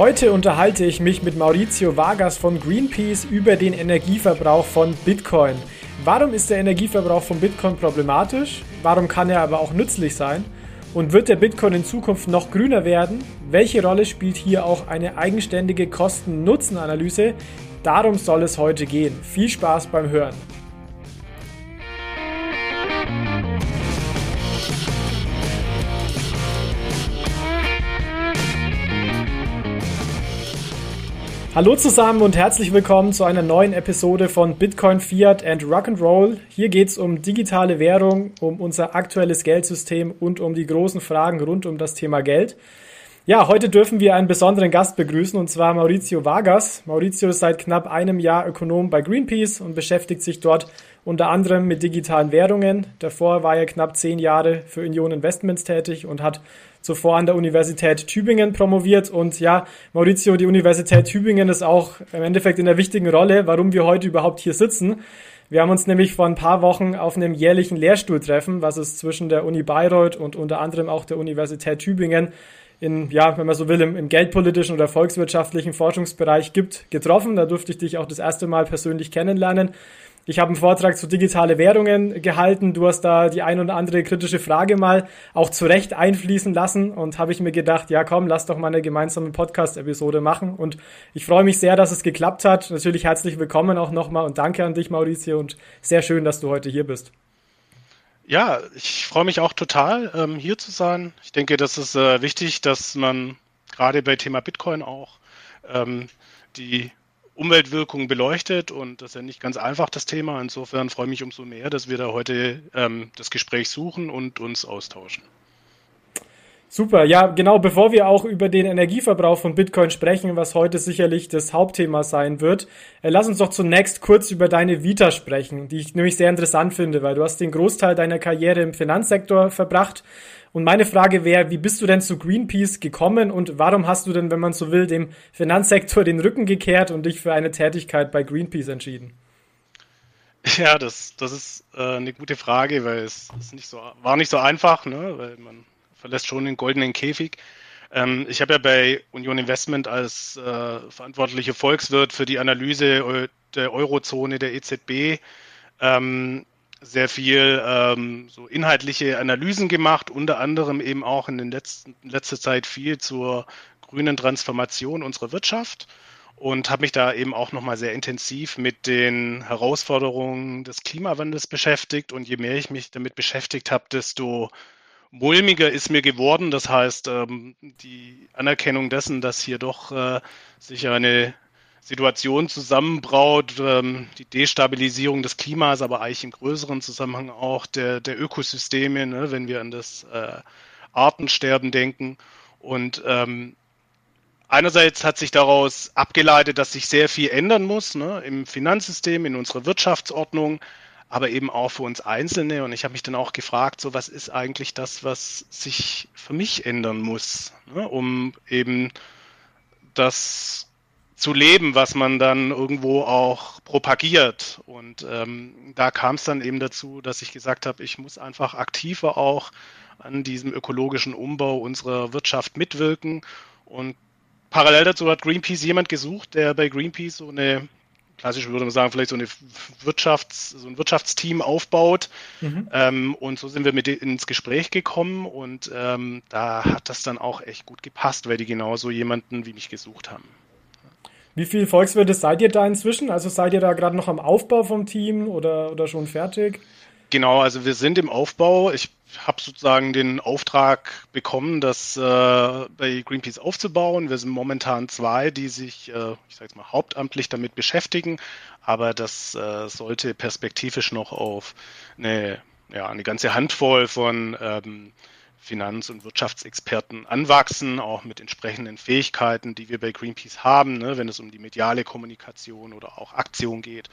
Heute unterhalte ich mich mit Maurizio Vargas von Greenpeace über den Energieverbrauch von Bitcoin. Warum ist der Energieverbrauch von Bitcoin problematisch? Warum kann er aber auch nützlich sein? Und wird der Bitcoin in Zukunft noch grüner werden? Welche Rolle spielt hier auch eine eigenständige Kosten-Nutzen-Analyse? Darum soll es heute gehen. Viel Spaß beim Hören. Hallo zusammen und herzlich willkommen zu einer neuen Episode von Bitcoin, Fiat and Rock'n'Roll. Hier geht es um digitale Währung, um unser aktuelles Geldsystem und um die großen Fragen rund um das Thema Geld. Ja, heute dürfen wir einen besonderen Gast begrüßen und zwar Maurizio Vargas. Maurizio ist seit knapp einem Jahr Ökonom bei Greenpeace und beschäftigt sich dort unter anderem mit digitalen Währungen. Davor war er knapp zehn Jahre für Union Investments tätig und hat zuvor an der Universität Tübingen promoviert. Und ja, Maurizio, die Universität Tübingen ist auch im Endeffekt in der wichtigen Rolle, warum wir heute überhaupt hier sitzen. Wir haben uns nämlich vor ein paar Wochen auf einem jährlichen Lehrstuhltreffen, was es zwischen der Uni Bayreuth und unter anderem auch der Universität Tübingen in, ja, wenn man so will, im, im geldpolitischen oder volkswirtschaftlichen Forschungsbereich gibt, getroffen. Da durfte ich dich auch das erste Mal persönlich kennenlernen. Ich habe einen Vortrag zu digitale Währungen gehalten. Du hast da die ein oder andere kritische Frage mal auch zu Recht einfließen lassen und habe ich mir gedacht, ja komm, lass doch mal eine gemeinsame Podcast-Episode machen. Und ich freue mich sehr, dass es geklappt hat. Natürlich herzlich willkommen auch nochmal und danke an dich, Mauricio, und sehr schön, dass du heute hier bist. Ja, ich freue mich auch total, ähm, hier zu sein. Ich denke, das ist äh, wichtig, dass man gerade bei Thema Bitcoin auch ähm, die Umweltwirkungen beleuchtet und das ist ja nicht ganz einfach, das Thema. Insofern freue ich mich umso mehr, dass wir da heute ähm, das Gespräch suchen und uns austauschen. Super, ja, genau, bevor wir auch über den Energieverbrauch von Bitcoin sprechen, was heute sicherlich das Hauptthema sein wird, äh, lass uns doch zunächst kurz über deine Vita sprechen, die ich nämlich sehr interessant finde, weil du hast den Großteil deiner Karriere im Finanzsektor verbracht und meine Frage wäre, wie bist du denn zu Greenpeace gekommen und warum hast du denn, wenn man so will, dem Finanzsektor den Rücken gekehrt und dich für eine Tätigkeit bei Greenpeace entschieden? Ja, das, das ist äh, eine gute Frage, weil es ist nicht so, war nicht so einfach, ne? weil man verlässt schon den goldenen Käfig. Ähm, ich habe ja bei Union Investment als äh, verantwortlicher Volkswirt für die Analyse der Eurozone der EZB ähm, sehr viel ähm, so inhaltliche Analysen gemacht, unter anderem eben auch in den letzten letzter Zeit viel zur grünen Transformation unserer Wirtschaft und habe mich da eben auch nochmal sehr intensiv mit den Herausforderungen des Klimawandels beschäftigt. Und je mehr ich mich damit beschäftigt habe, desto mulmiger ist mir geworden. Das heißt, ähm, die Anerkennung dessen, dass hier doch äh, sich eine Situation zusammenbraut, ähm, die Destabilisierung des Klimas, aber eigentlich im größeren Zusammenhang auch der, der Ökosysteme, ne, wenn wir an das äh, Artensterben denken. Und ähm, einerseits hat sich daraus abgeleitet, dass sich sehr viel ändern muss ne, im Finanzsystem, in unserer Wirtschaftsordnung, aber eben auch für uns Einzelne. Und ich habe mich dann auch gefragt, so was ist eigentlich das, was sich für mich ändern muss, ne, um eben das zu leben, was man dann irgendwo auch propagiert. Und ähm, da kam es dann eben dazu, dass ich gesagt habe, ich muss einfach aktiver auch an diesem ökologischen Umbau unserer Wirtschaft mitwirken. Und parallel dazu hat Greenpeace jemand gesucht, der bei Greenpeace so eine klassisch würde man sagen, vielleicht so eine Wirtschafts-, so ein Wirtschaftsteam aufbaut. Mhm. Ähm, und so sind wir mit ins Gespräch gekommen und ähm, da hat das dann auch echt gut gepasst, weil die genauso jemanden wie mich gesucht haben. Wie viele Volkswirte seid ihr da inzwischen? Also seid ihr da gerade noch am Aufbau vom Team oder, oder schon fertig? Genau, also wir sind im Aufbau. Ich habe sozusagen den Auftrag bekommen, das äh, bei Greenpeace aufzubauen. Wir sind momentan zwei, die sich, äh, ich sage jetzt mal, hauptamtlich damit beschäftigen, aber das äh, sollte perspektivisch noch auf eine, ja, eine ganze Handvoll von ähm, Finanz- und Wirtschaftsexperten anwachsen, auch mit entsprechenden Fähigkeiten, die wir bei Greenpeace haben, ne, wenn es um die mediale Kommunikation oder auch Aktion geht.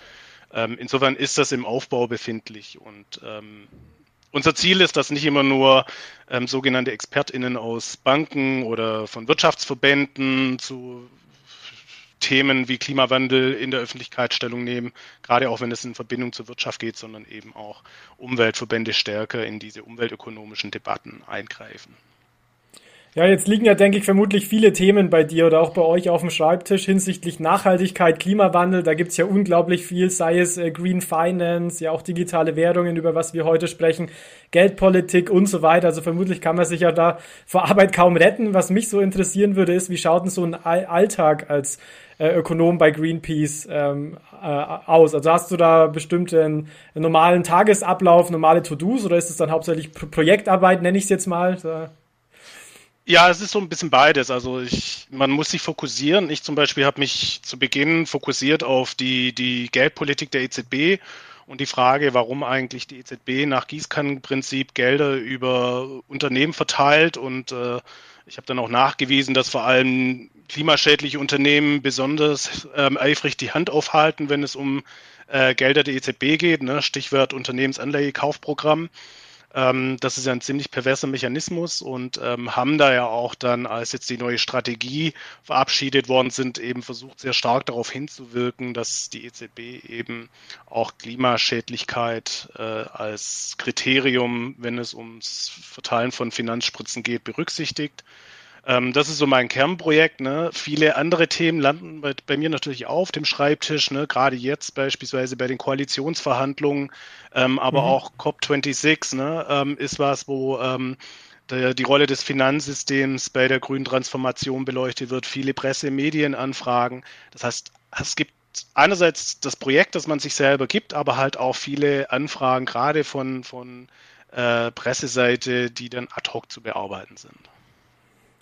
Ähm, insofern ist das im Aufbau befindlich und ähm, unser Ziel ist, dass nicht immer nur ähm, sogenannte ExpertInnen aus Banken oder von Wirtschaftsverbänden zu Themen wie Klimawandel in der Öffentlichkeit Stellung nehmen, gerade auch wenn es in Verbindung zur Wirtschaft geht, sondern eben auch Umweltverbände stärker in diese umweltökonomischen Debatten eingreifen. Ja, jetzt liegen ja, denke ich, vermutlich viele Themen bei dir oder auch bei euch auf dem Schreibtisch hinsichtlich Nachhaltigkeit, Klimawandel. Da gibt's ja unglaublich viel, sei es äh, Green Finance, ja auch digitale Währungen, über was wir heute sprechen, Geldpolitik und so weiter. Also vermutlich kann man sich ja da vor Arbeit kaum retten. Was mich so interessieren würde, ist, wie schaut denn so ein Alltag als äh, Ökonom bei Greenpeace ähm, äh, aus? Also hast du da bestimmte einen, einen normalen Tagesablauf, normale To-Dos oder ist es dann hauptsächlich Pro Projektarbeit, nenne ich es jetzt mal? So. Ja, es ist so ein bisschen beides. Also ich, man muss sich fokussieren. Ich zum Beispiel habe mich zu Beginn fokussiert auf die, die Geldpolitik der EZB und die Frage, warum eigentlich die EZB nach Gießkannenprinzip Gelder über Unternehmen verteilt. Und äh, ich habe dann auch nachgewiesen, dass vor allem klimaschädliche Unternehmen besonders ähm, eifrig die Hand aufhalten, wenn es um äh, Gelder der EZB geht. Ne? Stichwort Unternehmensanleihekaufprogramm. Ähm, das ist ja ein ziemlich perverser Mechanismus und ähm, haben da ja auch dann, als jetzt die neue Strategie verabschiedet worden sind, eben versucht, sehr stark darauf hinzuwirken, dass die EZB eben auch Klimaschädlichkeit äh, als Kriterium, wenn es ums Verteilen von Finanzspritzen geht, berücksichtigt. Ähm, das ist so mein Kernprojekt. Ne? Viele andere Themen landen bei, bei, mir natürlich auf dem Schreibtisch, ne? gerade jetzt beispielsweise bei den Koalitionsverhandlungen, ähm, aber mhm. auch COP26 ne? ähm, ist was, wo ähm, die Rolle des Finanzsystems bei der grünen Transformation beleuchtet wird, viele Presse, Medienanfragen. Das heißt, es gibt einerseits das Projekt, das man sich selber gibt, aber halt auch viele Anfragen, gerade von, von äh, Presseseite, die dann ad hoc zu bearbeiten sind.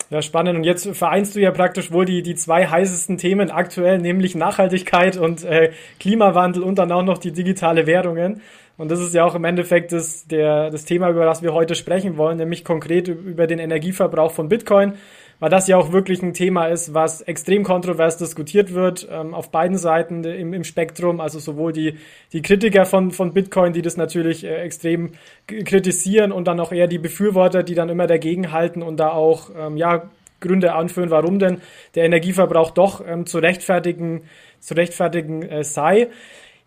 Ja, spannend. Und jetzt vereinst du ja praktisch wohl die, die zwei heißesten Themen aktuell, nämlich Nachhaltigkeit und äh, Klimawandel und dann auch noch die digitale Währungen. Und das ist ja auch im Endeffekt das, der, das Thema, über das wir heute sprechen wollen, nämlich konkret über den Energieverbrauch von Bitcoin weil das ja auch wirklich ein Thema ist, was extrem kontrovers diskutiert wird, ähm, auf beiden Seiten im, im Spektrum, also sowohl die, die Kritiker von, von Bitcoin, die das natürlich äh, extrem kritisieren und dann auch eher die Befürworter, die dann immer dagegen halten und da auch, ähm, ja, Gründe anführen, warum denn der Energieverbrauch doch ähm, zu rechtfertigen, zu rechtfertigen äh, sei.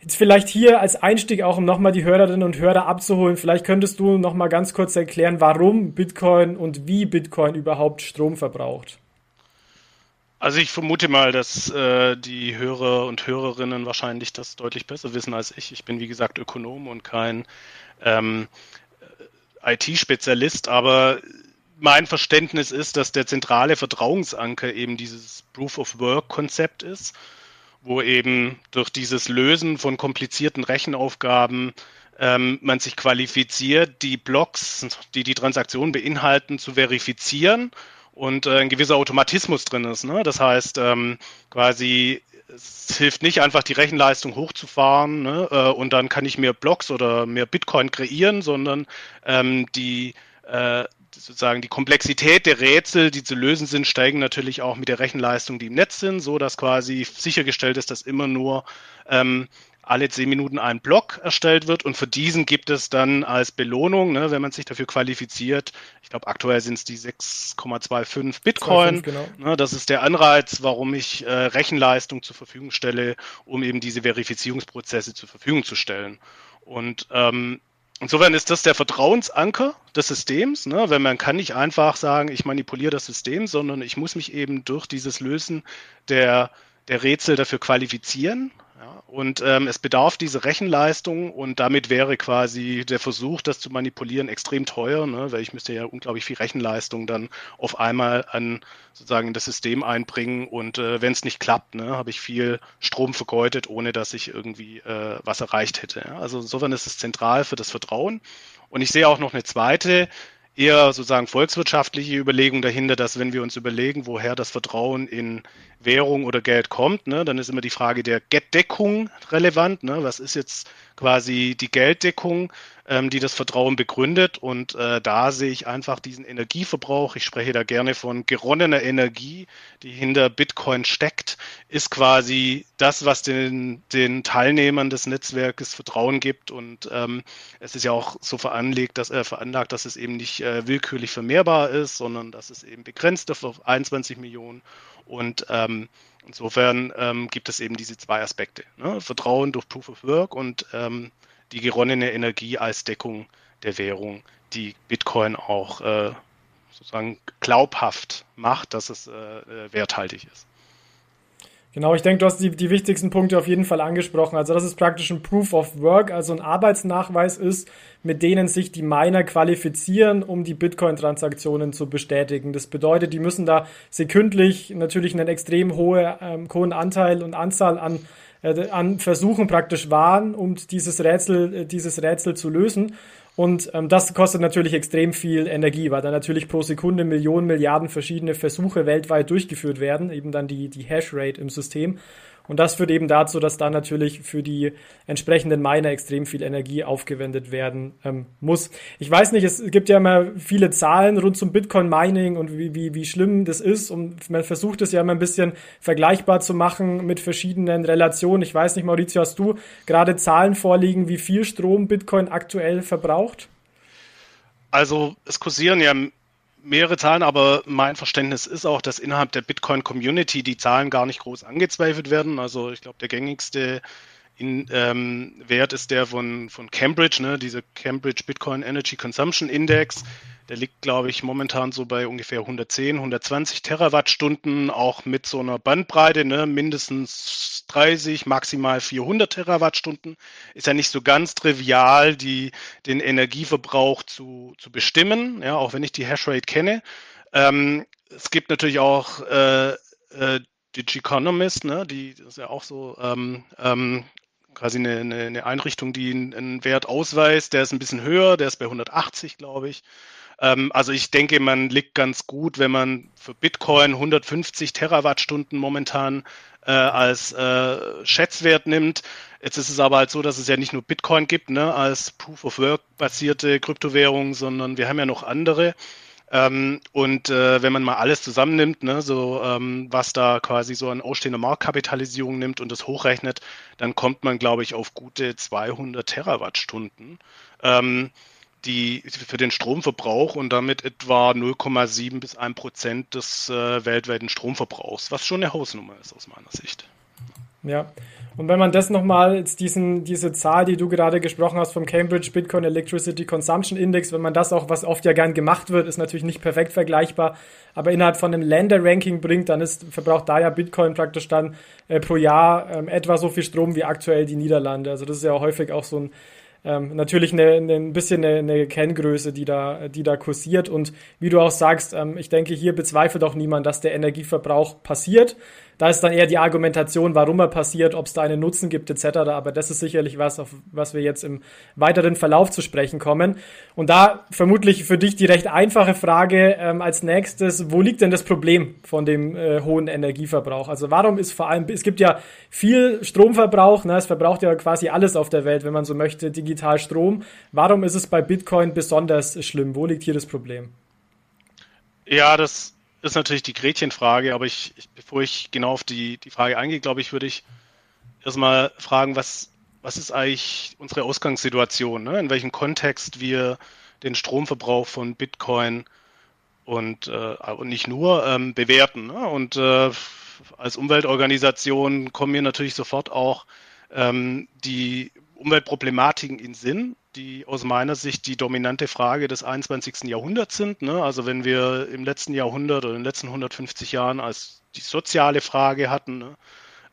Jetzt vielleicht hier als Einstieg auch, um nochmal die Hörerinnen und Hörer abzuholen, vielleicht könntest du nochmal ganz kurz erklären, warum Bitcoin und wie Bitcoin überhaupt Strom verbraucht. Also ich vermute mal, dass äh, die Hörer und Hörerinnen wahrscheinlich das deutlich besser wissen als ich. Ich bin wie gesagt Ökonom und kein ähm, IT-Spezialist, aber mein Verständnis ist, dass der zentrale Vertrauensanker eben dieses Proof of Work-Konzept ist wo eben durch dieses Lösen von komplizierten Rechenaufgaben ähm, man sich qualifiziert, die Blocks, die die Transaktion beinhalten, zu verifizieren und äh, ein gewisser Automatismus drin ist. Ne? Das heißt, ähm, quasi es hilft nicht einfach die Rechenleistung hochzufahren ne? äh, und dann kann ich mehr Blocks oder mehr Bitcoin kreieren, sondern ähm, die äh, sozusagen die Komplexität der Rätsel, die zu lösen sind, steigen natürlich auch mit der Rechenleistung, die im Netz sind, so dass quasi sichergestellt ist, dass immer nur ähm, alle zehn Minuten ein Block erstellt wird und für diesen gibt es dann als Belohnung, ne, wenn man sich dafür qualifiziert, ich glaube aktuell sind es die 6,25 Bitcoin. 2, genau. ne, das ist der Anreiz, warum ich äh, Rechenleistung zur Verfügung stelle, um eben diese Verifizierungsprozesse zur Verfügung zu stellen. Und ähm, Insofern ist das der Vertrauensanker des Systems, ne? wenn man kann nicht einfach sagen, ich manipuliere das System, sondern ich muss mich eben durch dieses Lösen der, der Rätsel dafür qualifizieren. Ja? Und ähm, es bedarf diese Rechenleistung und damit wäre quasi der Versuch, das zu manipulieren, extrem teuer, ne? weil ich müsste ja unglaublich viel Rechenleistung dann auf einmal an sozusagen das System einbringen und äh, wenn es nicht klappt, ne, habe ich viel Strom vergeudet, ohne dass ich irgendwie äh, was erreicht hätte. Ja? Also insofern ist es zentral für das Vertrauen. Und ich sehe auch noch eine zweite eher sozusagen volkswirtschaftliche Überlegung dahinter, dass wenn wir uns überlegen, woher das Vertrauen in Währung oder Geld kommt, ne, dann ist immer die Frage der Gelddeckung relevant. Ne? Was ist jetzt quasi die Gelddeckung, ähm, die das Vertrauen begründet? Und äh, da sehe ich einfach diesen Energieverbrauch. Ich spreche da gerne von geronnener Energie, die hinter Bitcoin steckt, ist quasi das, was den, den Teilnehmern des Netzwerkes Vertrauen gibt. Und ähm, es ist ja auch so veranlegt, dass, äh, veranlagt, dass es eben nicht äh, willkürlich vermehrbar ist, sondern dass es eben begrenzt auf 21 Millionen. Und ähm, insofern ähm, gibt es eben diese zwei Aspekte. Ne? Vertrauen durch Proof of Work und ähm, die geronnene Energie als Deckung der Währung, die Bitcoin auch äh, sozusagen glaubhaft macht, dass es äh, werthaltig ist. Genau, ich denke, du hast die, die wichtigsten Punkte auf jeden Fall angesprochen. Also, dass es praktisch ein Proof of Work, also ein Arbeitsnachweis ist, mit denen sich die Miner qualifizieren, um die Bitcoin-Transaktionen zu bestätigen. Das bedeutet, die müssen da sekündlich natürlich einen extrem hohe, ähm, hohen Anteil und Anzahl an, äh, an Versuchen praktisch wahren, um dieses Rätsel, äh, dieses Rätsel zu lösen. Und ähm, das kostet natürlich extrem viel Energie, weil da natürlich pro Sekunde Millionen, Milliarden verschiedene Versuche weltweit durchgeführt werden, eben dann die, die Hashrate im System. Und das führt eben dazu, dass da natürlich für die entsprechenden Miner extrem viel Energie aufgewendet werden ähm, muss. Ich weiß nicht, es gibt ja immer viele Zahlen rund zum Bitcoin-Mining und wie, wie, wie schlimm das ist. Und man versucht es ja immer ein bisschen vergleichbar zu machen mit verschiedenen Relationen. Ich weiß nicht, Maurizio, hast du gerade Zahlen vorliegen, wie viel Strom Bitcoin aktuell verbraucht? Also es kursieren ja mehrere Zahlen, aber mein Verständnis ist auch, dass innerhalb der Bitcoin-Community die Zahlen gar nicht groß angezweifelt werden. Also ich glaube, der gängigste in, ähm, Wert ist der von, von Cambridge, ne, diese Cambridge Bitcoin Energy Consumption Index. Der liegt, glaube ich, momentan so bei ungefähr 110, 120 Terawattstunden, auch mit so einer Bandbreite, ne, mindestens 30, maximal 400 Terawattstunden. Ist ja nicht so ganz trivial, die, den Energieverbrauch zu, zu bestimmen, ja, auch wenn ich die Hashrate kenne. Ähm, es gibt natürlich auch äh, äh, die Economist, ne, die ist ja auch so ähm, ähm, quasi eine, eine, eine Einrichtung, die einen, einen, Wert ausweist. Der ist ein bisschen höher, der ist bei 180, glaube ich. Ähm, also ich denke, man liegt ganz gut, wenn man für Bitcoin 150 Terawattstunden momentan äh, als äh, Schätzwert nimmt. Jetzt ist es aber halt so, dass es ja nicht nur Bitcoin gibt, ne, als Proof of Work basierte Kryptowährung, sondern wir haben ja noch andere. Ähm, und äh, wenn man mal alles zusammennimmt, ne, so ähm, was da quasi so an ausstehender Marktkapitalisierung nimmt und das hochrechnet, dann kommt man, glaube ich, auf gute 200 Terawattstunden. Ähm, die für den Stromverbrauch und damit etwa 0,7 bis 1 Prozent des äh, weltweiten Stromverbrauchs, was schon eine Hausnummer ist aus meiner Sicht. Ja, und wenn man das nochmal, jetzt diesen, diese Zahl, die du gerade gesprochen hast vom Cambridge Bitcoin Electricity Consumption Index, wenn man das auch, was oft ja gern gemacht wird, ist natürlich nicht perfekt vergleichbar, aber innerhalb von einem Länderranking bringt, dann ist, verbraucht da ja Bitcoin praktisch dann äh, pro Jahr ähm, etwa so viel Strom wie aktuell die Niederlande. Also das ist ja häufig auch so ein ähm, natürlich eine, eine, ein bisschen eine, eine Kenngröße, die da, die da kursiert. Und wie du auch sagst, ähm, ich denke, hier bezweifelt auch niemand, dass der Energieverbrauch passiert. Da ist dann eher die Argumentation, warum er passiert, ob es da einen Nutzen gibt etc. Aber das ist sicherlich was, auf was wir jetzt im weiteren Verlauf zu sprechen kommen. Und da vermutlich für dich die recht einfache Frage ähm, als nächstes, wo liegt denn das Problem von dem äh, hohen Energieverbrauch? Also warum ist vor allem, es gibt ja viel Stromverbrauch, ne? es verbraucht ja quasi alles auf der Welt, wenn man so möchte, digital Strom. Warum ist es bei Bitcoin besonders schlimm? Wo liegt hier das Problem? Ja, das ist natürlich die Gretchenfrage, aber ich, ich, bevor ich genau auf die, die Frage eingehe, glaube ich, würde ich erstmal fragen, was, was ist eigentlich unsere Ausgangssituation, ne? in welchem Kontext wir den Stromverbrauch von Bitcoin und, äh, und nicht nur ähm, bewerten. Ne? Und äh, als Umweltorganisation kommen mir natürlich sofort auch ähm, die Umweltproblematiken in Sinn die aus meiner Sicht die dominante Frage des 21. Jahrhunderts sind. Ne? Also wenn wir im letzten Jahrhundert oder in den letzten 150 Jahren als die soziale Frage hatten, ne?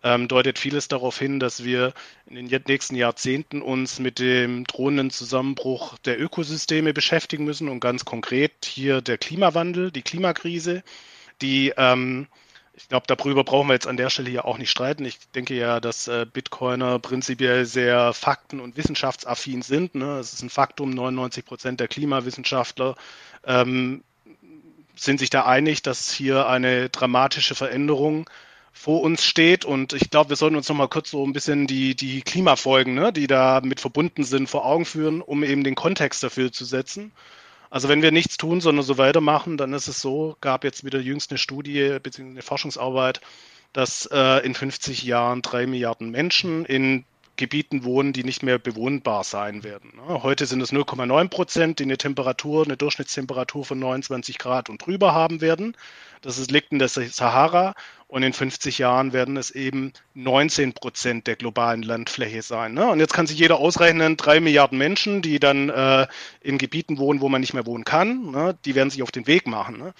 ähm, deutet vieles darauf hin, dass wir in den nächsten Jahrzehnten uns mit dem drohenden Zusammenbruch der Ökosysteme beschäftigen müssen und ganz konkret hier der Klimawandel, die Klimakrise, die ähm, ich glaube, darüber brauchen wir jetzt an der Stelle hier auch nicht streiten. Ich denke ja, dass äh, Bitcoiner prinzipiell sehr fakten- und wissenschaftsaffin sind. Ne? Es ist ein Faktum, 99 Prozent der Klimawissenschaftler ähm, sind sich da einig, dass hier eine dramatische Veränderung vor uns steht. Und ich glaube, wir sollten uns noch mal kurz so ein bisschen die, die Klimafolgen, ne, die da mit verbunden sind, vor Augen führen, um eben den Kontext dafür zu setzen. Also wenn wir nichts tun, sondern so weitermachen, dann ist es so, gab jetzt wieder jüngst eine Studie bzw. eine Forschungsarbeit, dass äh, in 50 Jahren drei Milliarden Menschen in Gebieten wohnen, die nicht mehr bewohnbar sein werden. Ne? Heute sind es 0,9 Prozent, die eine Temperatur, eine Durchschnittstemperatur von 29 Grad und drüber haben werden. Das liegt in der Sahara und in 50 Jahren werden es eben 19 Prozent der globalen Landfläche sein. Ne? Und jetzt kann sich jeder ausrechnen, drei Milliarden Menschen, die dann äh, in Gebieten wohnen, wo man nicht mehr wohnen kann, ne? die werden sich auf den Weg machen. Ne?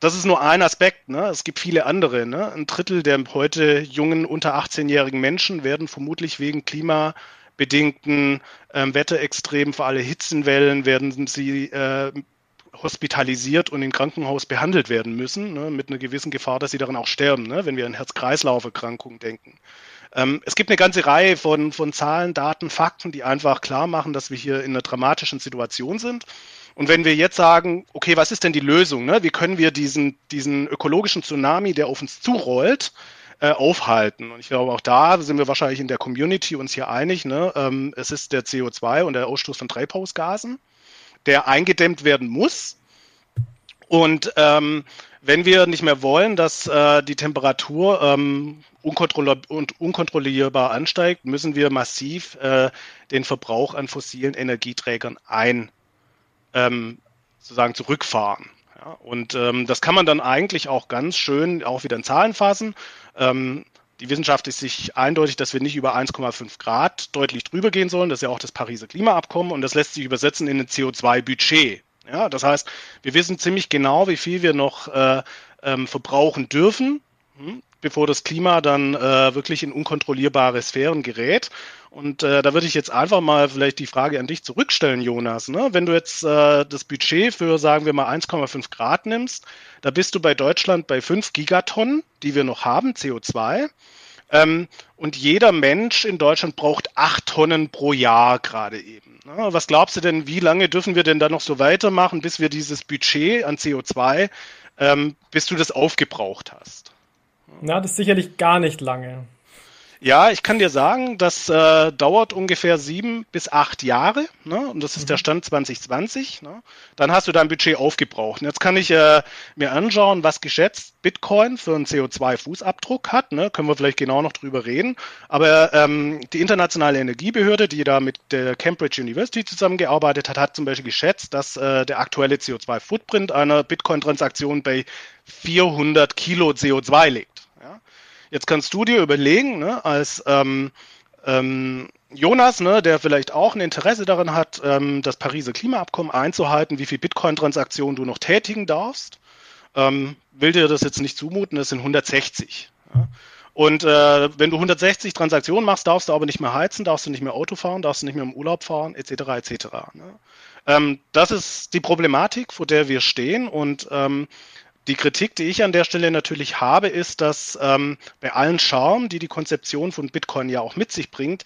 Das ist nur ein Aspekt. Ne? Es gibt viele andere. Ne? Ein Drittel der heute jungen, unter 18-jährigen Menschen werden vermutlich wegen klimabedingten ähm, Wetterextremen, vor allem Hitzenwellen, werden sie äh, hospitalisiert und im Krankenhaus behandelt werden müssen, ne, mit einer gewissen Gefahr, dass sie daran auch sterben, ne, wenn wir an Herz-Kreislauf-Erkrankungen denken. Ähm, es gibt eine ganze Reihe von, von Zahlen, Daten, Fakten, die einfach klar machen, dass wir hier in einer dramatischen Situation sind. Und wenn wir jetzt sagen, okay, was ist denn die Lösung? Ne? Wie können wir diesen, diesen ökologischen Tsunami, der auf uns zurollt, äh, aufhalten? Und ich glaube, auch da sind wir wahrscheinlich in der Community uns hier einig. Ne? Ähm, es ist der CO2 und der Ausstoß von Treibhausgasen der eingedämmt werden muss. Und ähm, wenn wir nicht mehr wollen, dass äh, die Temperatur ähm, unkontrollierbar, und unkontrollierbar ansteigt, müssen wir massiv äh, den Verbrauch an fossilen Energieträgern ein ähm, sozusagen zurückfahren. Ja, und ähm, das kann man dann eigentlich auch ganz schön auch wieder in Zahlen fassen. Ähm, die Wissenschaft ist sich eindeutig, dass wir nicht über 1,5 Grad deutlich drüber gehen sollen. Das ist ja auch das Pariser Klimaabkommen und das lässt sich übersetzen in ein CO2-Budget. Ja, das heißt, wir wissen ziemlich genau, wie viel wir noch äh, ähm, verbrauchen dürfen, hm, bevor das Klima dann äh, wirklich in unkontrollierbare Sphären gerät. Und äh, da würde ich jetzt einfach mal vielleicht die Frage an dich zurückstellen, Jonas. Ne? Wenn du jetzt äh, das Budget für, sagen wir mal, 1,5 Grad nimmst, da bist du bei Deutschland bei 5 Gigatonnen, die wir noch haben, CO2. Ähm, und jeder Mensch in Deutschland braucht 8 Tonnen pro Jahr gerade eben. Ne? Was glaubst du denn, wie lange dürfen wir denn da noch so weitermachen, bis wir dieses Budget an CO2, ähm, bis du das aufgebraucht hast? Na, das ist sicherlich gar nicht lange. Ja, ich kann dir sagen, das äh, dauert ungefähr sieben bis acht Jahre. Ne? Und das ist mhm. der Stand 2020. Ne? Dann hast du dein Budget aufgebraucht. Und jetzt kann ich äh, mir anschauen, was geschätzt Bitcoin für einen CO2-Fußabdruck hat. Ne? Können wir vielleicht genau noch drüber reden. Aber ähm, die internationale Energiebehörde, die da mit der Cambridge University zusammengearbeitet hat, hat zum Beispiel geschätzt, dass äh, der aktuelle CO2-Footprint einer Bitcoin-Transaktion bei 400 Kilo CO2 liegt. Jetzt kannst du dir überlegen, ne, als ähm, ähm, Jonas, ne, der vielleicht auch ein Interesse daran hat, ähm, das Pariser Klimaabkommen einzuhalten, wie viel Bitcoin-Transaktionen du noch tätigen darfst, ähm, will dir das jetzt nicht zumuten, das sind 160. Ja. Und äh, wenn du 160 Transaktionen machst, darfst du aber nicht mehr heizen, darfst du nicht mehr Auto fahren, darfst du nicht mehr im Urlaub fahren, etc. etc. Ne? Ähm, das ist die Problematik, vor der wir stehen und ähm, die Kritik, die ich an der Stelle natürlich habe, ist, dass ähm, bei allen Charme, die die Konzeption von Bitcoin ja auch mit sich bringt,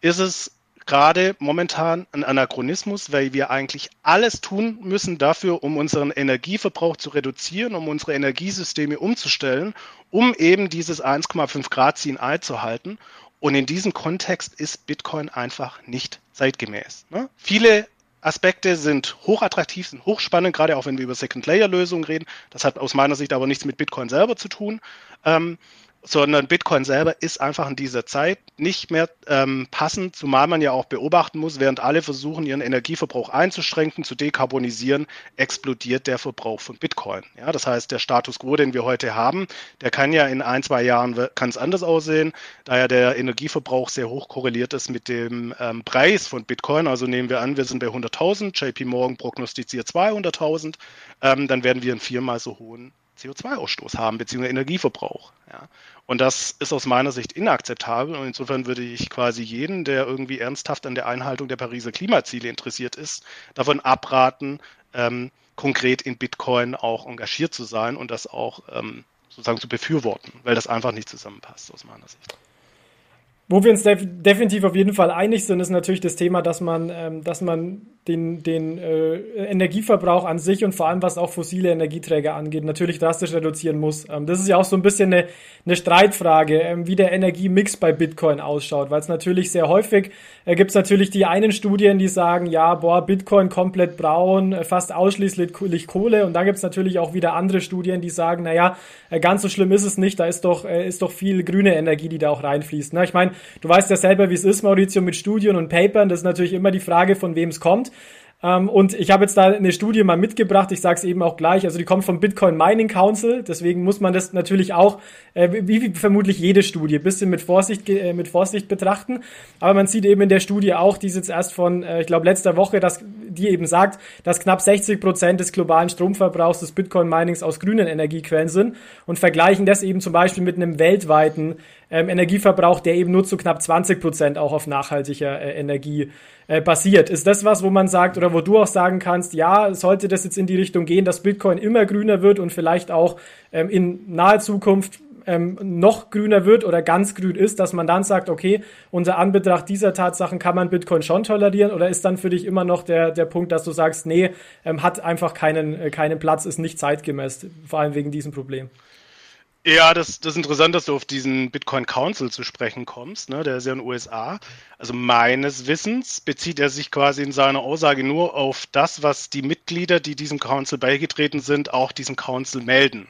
ist es gerade momentan ein Anachronismus, weil wir eigentlich alles tun müssen dafür, um unseren Energieverbrauch zu reduzieren, um unsere Energiesysteme umzustellen, um eben dieses 1,5 Grad Ziel einzuhalten. Und in diesem Kontext ist Bitcoin einfach nicht zeitgemäß. Ne? Viele Aspekte sind hochattraktiv, sind hochspannend, gerade auch wenn wir über Second-Layer-Lösungen reden. Das hat aus meiner Sicht aber nichts mit Bitcoin selber zu tun. Ähm, sondern Bitcoin selber ist einfach in dieser Zeit nicht mehr ähm, passend, zumal man ja auch beobachten muss, während alle versuchen, ihren Energieverbrauch einzuschränken, zu dekarbonisieren, explodiert der Verbrauch von Bitcoin. Ja, das heißt, der Status quo, den wir heute haben, der kann ja in ein, zwei Jahren es anders aussehen, da ja der Energieverbrauch sehr hoch korreliert ist mit dem ähm, Preis von Bitcoin. Also nehmen wir an, wir sind bei 100.000, JP Morgan prognostiziert 200.000, ähm, dann werden wir einen viermal so hohen CO2-Ausstoß haben, beziehungsweise Energieverbrauch. Ja. Und das ist aus meiner Sicht inakzeptabel. Und insofern würde ich quasi jeden, der irgendwie ernsthaft an der Einhaltung der Pariser Klimaziele interessiert ist, davon abraten, ähm, konkret in Bitcoin auch engagiert zu sein und das auch ähm, sozusagen zu befürworten, weil das einfach nicht zusammenpasst aus meiner Sicht. Wo wir uns def definitiv auf jeden Fall einig sind, ist natürlich das Thema, dass man, ähm, dass man den, den äh, Energieverbrauch an sich und vor allem was auch fossile Energieträger angeht, natürlich drastisch reduzieren muss. Ähm, das ist ja auch so ein bisschen eine, eine Streitfrage, ähm, wie der Energiemix bei Bitcoin ausschaut, weil es natürlich sehr häufig äh, gibt es natürlich die einen Studien, die sagen, ja, boah, Bitcoin komplett braun, äh, fast ausschließlich Kohle und dann gibt es natürlich auch wieder andere Studien, die sagen, naja, äh, ganz so schlimm ist es nicht, da ist doch, äh, ist doch viel grüne Energie, die da auch reinfließt. Ne? Ich meine, du weißt ja selber, wie es ist, Maurizio, mit Studien und Papern. Das ist natürlich immer die Frage, von wem es kommt. Ähm, und ich habe jetzt da eine Studie mal mitgebracht, ich sage es eben auch gleich, also die kommt vom Bitcoin Mining Council, deswegen muss man das natürlich auch, äh, wie, wie vermutlich jede Studie, bisschen mit Vorsicht, äh, mit Vorsicht betrachten. Aber man sieht eben in der Studie auch, die ist jetzt erst von, äh, ich glaube, letzter Woche, dass die eben sagt, dass knapp 60 Prozent des globalen Stromverbrauchs des Bitcoin Minings aus grünen Energiequellen sind und vergleichen das eben zum Beispiel mit einem weltweiten ähm, Energieverbrauch, der eben nur zu knapp 20 Prozent auch auf nachhaltiger äh, Energie äh, basiert. Ist das was, wo man sagt oder wo du auch sagen kannst, ja, sollte das jetzt in die Richtung gehen, dass Bitcoin immer grüner wird und vielleicht auch ähm, in naher Zukunft ähm, noch grüner wird oder ganz grün ist, dass man dann sagt, okay, unter Anbetracht dieser Tatsachen kann man Bitcoin schon tolerieren oder ist dann für dich immer noch der, der Punkt, dass du sagst, nee, ähm, hat einfach keinen, äh, keinen Platz, ist nicht zeitgemäß, vor allem wegen diesem Problem? Ja, das, das ist interessant, dass du auf diesen Bitcoin Council zu sprechen kommst. Ne? Der ist ja in den USA. Also meines Wissens bezieht er sich quasi in seiner Aussage nur auf das, was die Mitglieder, die diesem Council beigetreten sind, auch diesem Council melden.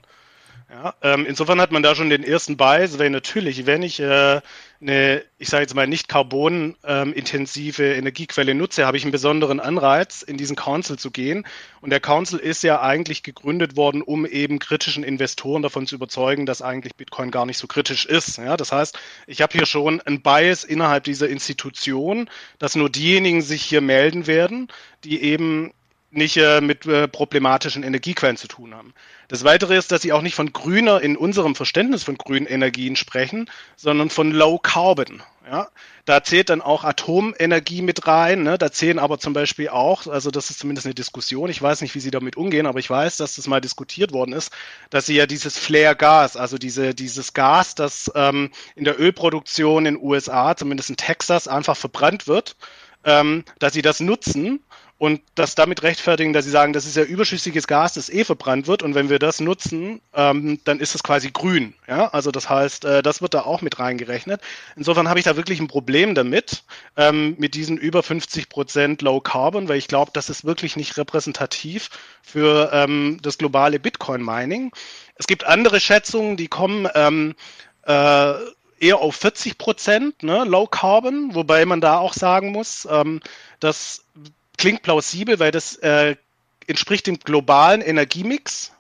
Ja, ähm, insofern hat man da schon den ersten Bias, weil natürlich, wenn ich äh, eine, ich sage jetzt mal, nicht carbonintensive ähm, Energiequelle nutze, habe ich einen besonderen Anreiz, in diesen Council zu gehen. Und der Council ist ja eigentlich gegründet worden, um eben kritischen Investoren davon zu überzeugen, dass eigentlich Bitcoin gar nicht so kritisch ist. Ja, das heißt, ich habe hier schon ein Bias innerhalb dieser Institution, dass nur diejenigen sich hier melden werden, die eben nicht äh, mit äh, problematischen Energiequellen zu tun haben. Das Weitere ist, dass sie auch nicht von grüner in unserem Verständnis von grünen Energien sprechen, sondern von Low Carbon. Ja, da zählt dann auch Atomenergie mit rein. Ne? Da zählen aber zum Beispiel auch, also das ist zumindest eine Diskussion. Ich weiß nicht, wie Sie damit umgehen, aber ich weiß, dass das mal diskutiert worden ist, dass Sie ja dieses Flare-Gas, also diese, dieses Gas, das ähm, in der Ölproduktion in den USA, zumindest in Texas, einfach verbrannt wird, ähm, dass Sie das nutzen und das damit rechtfertigen, dass sie sagen, das ist ja überschüssiges Gas, das eh verbrannt wird und wenn wir das nutzen, ähm, dann ist es quasi grün. Ja, also das heißt, äh, das wird da auch mit reingerechnet. Insofern habe ich da wirklich ein Problem damit, ähm, mit diesen über 50 Prozent Low Carbon, weil ich glaube, das ist wirklich nicht repräsentativ für ähm, das globale Bitcoin Mining. Es gibt andere Schätzungen, die kommen ähm, äh, eher auf 40 Prozent ne, Low Carbon, wobei man da auch sagen muss, ähm, dass klingt plausibel, weil das äh, entspricht dem globalen Energiemix.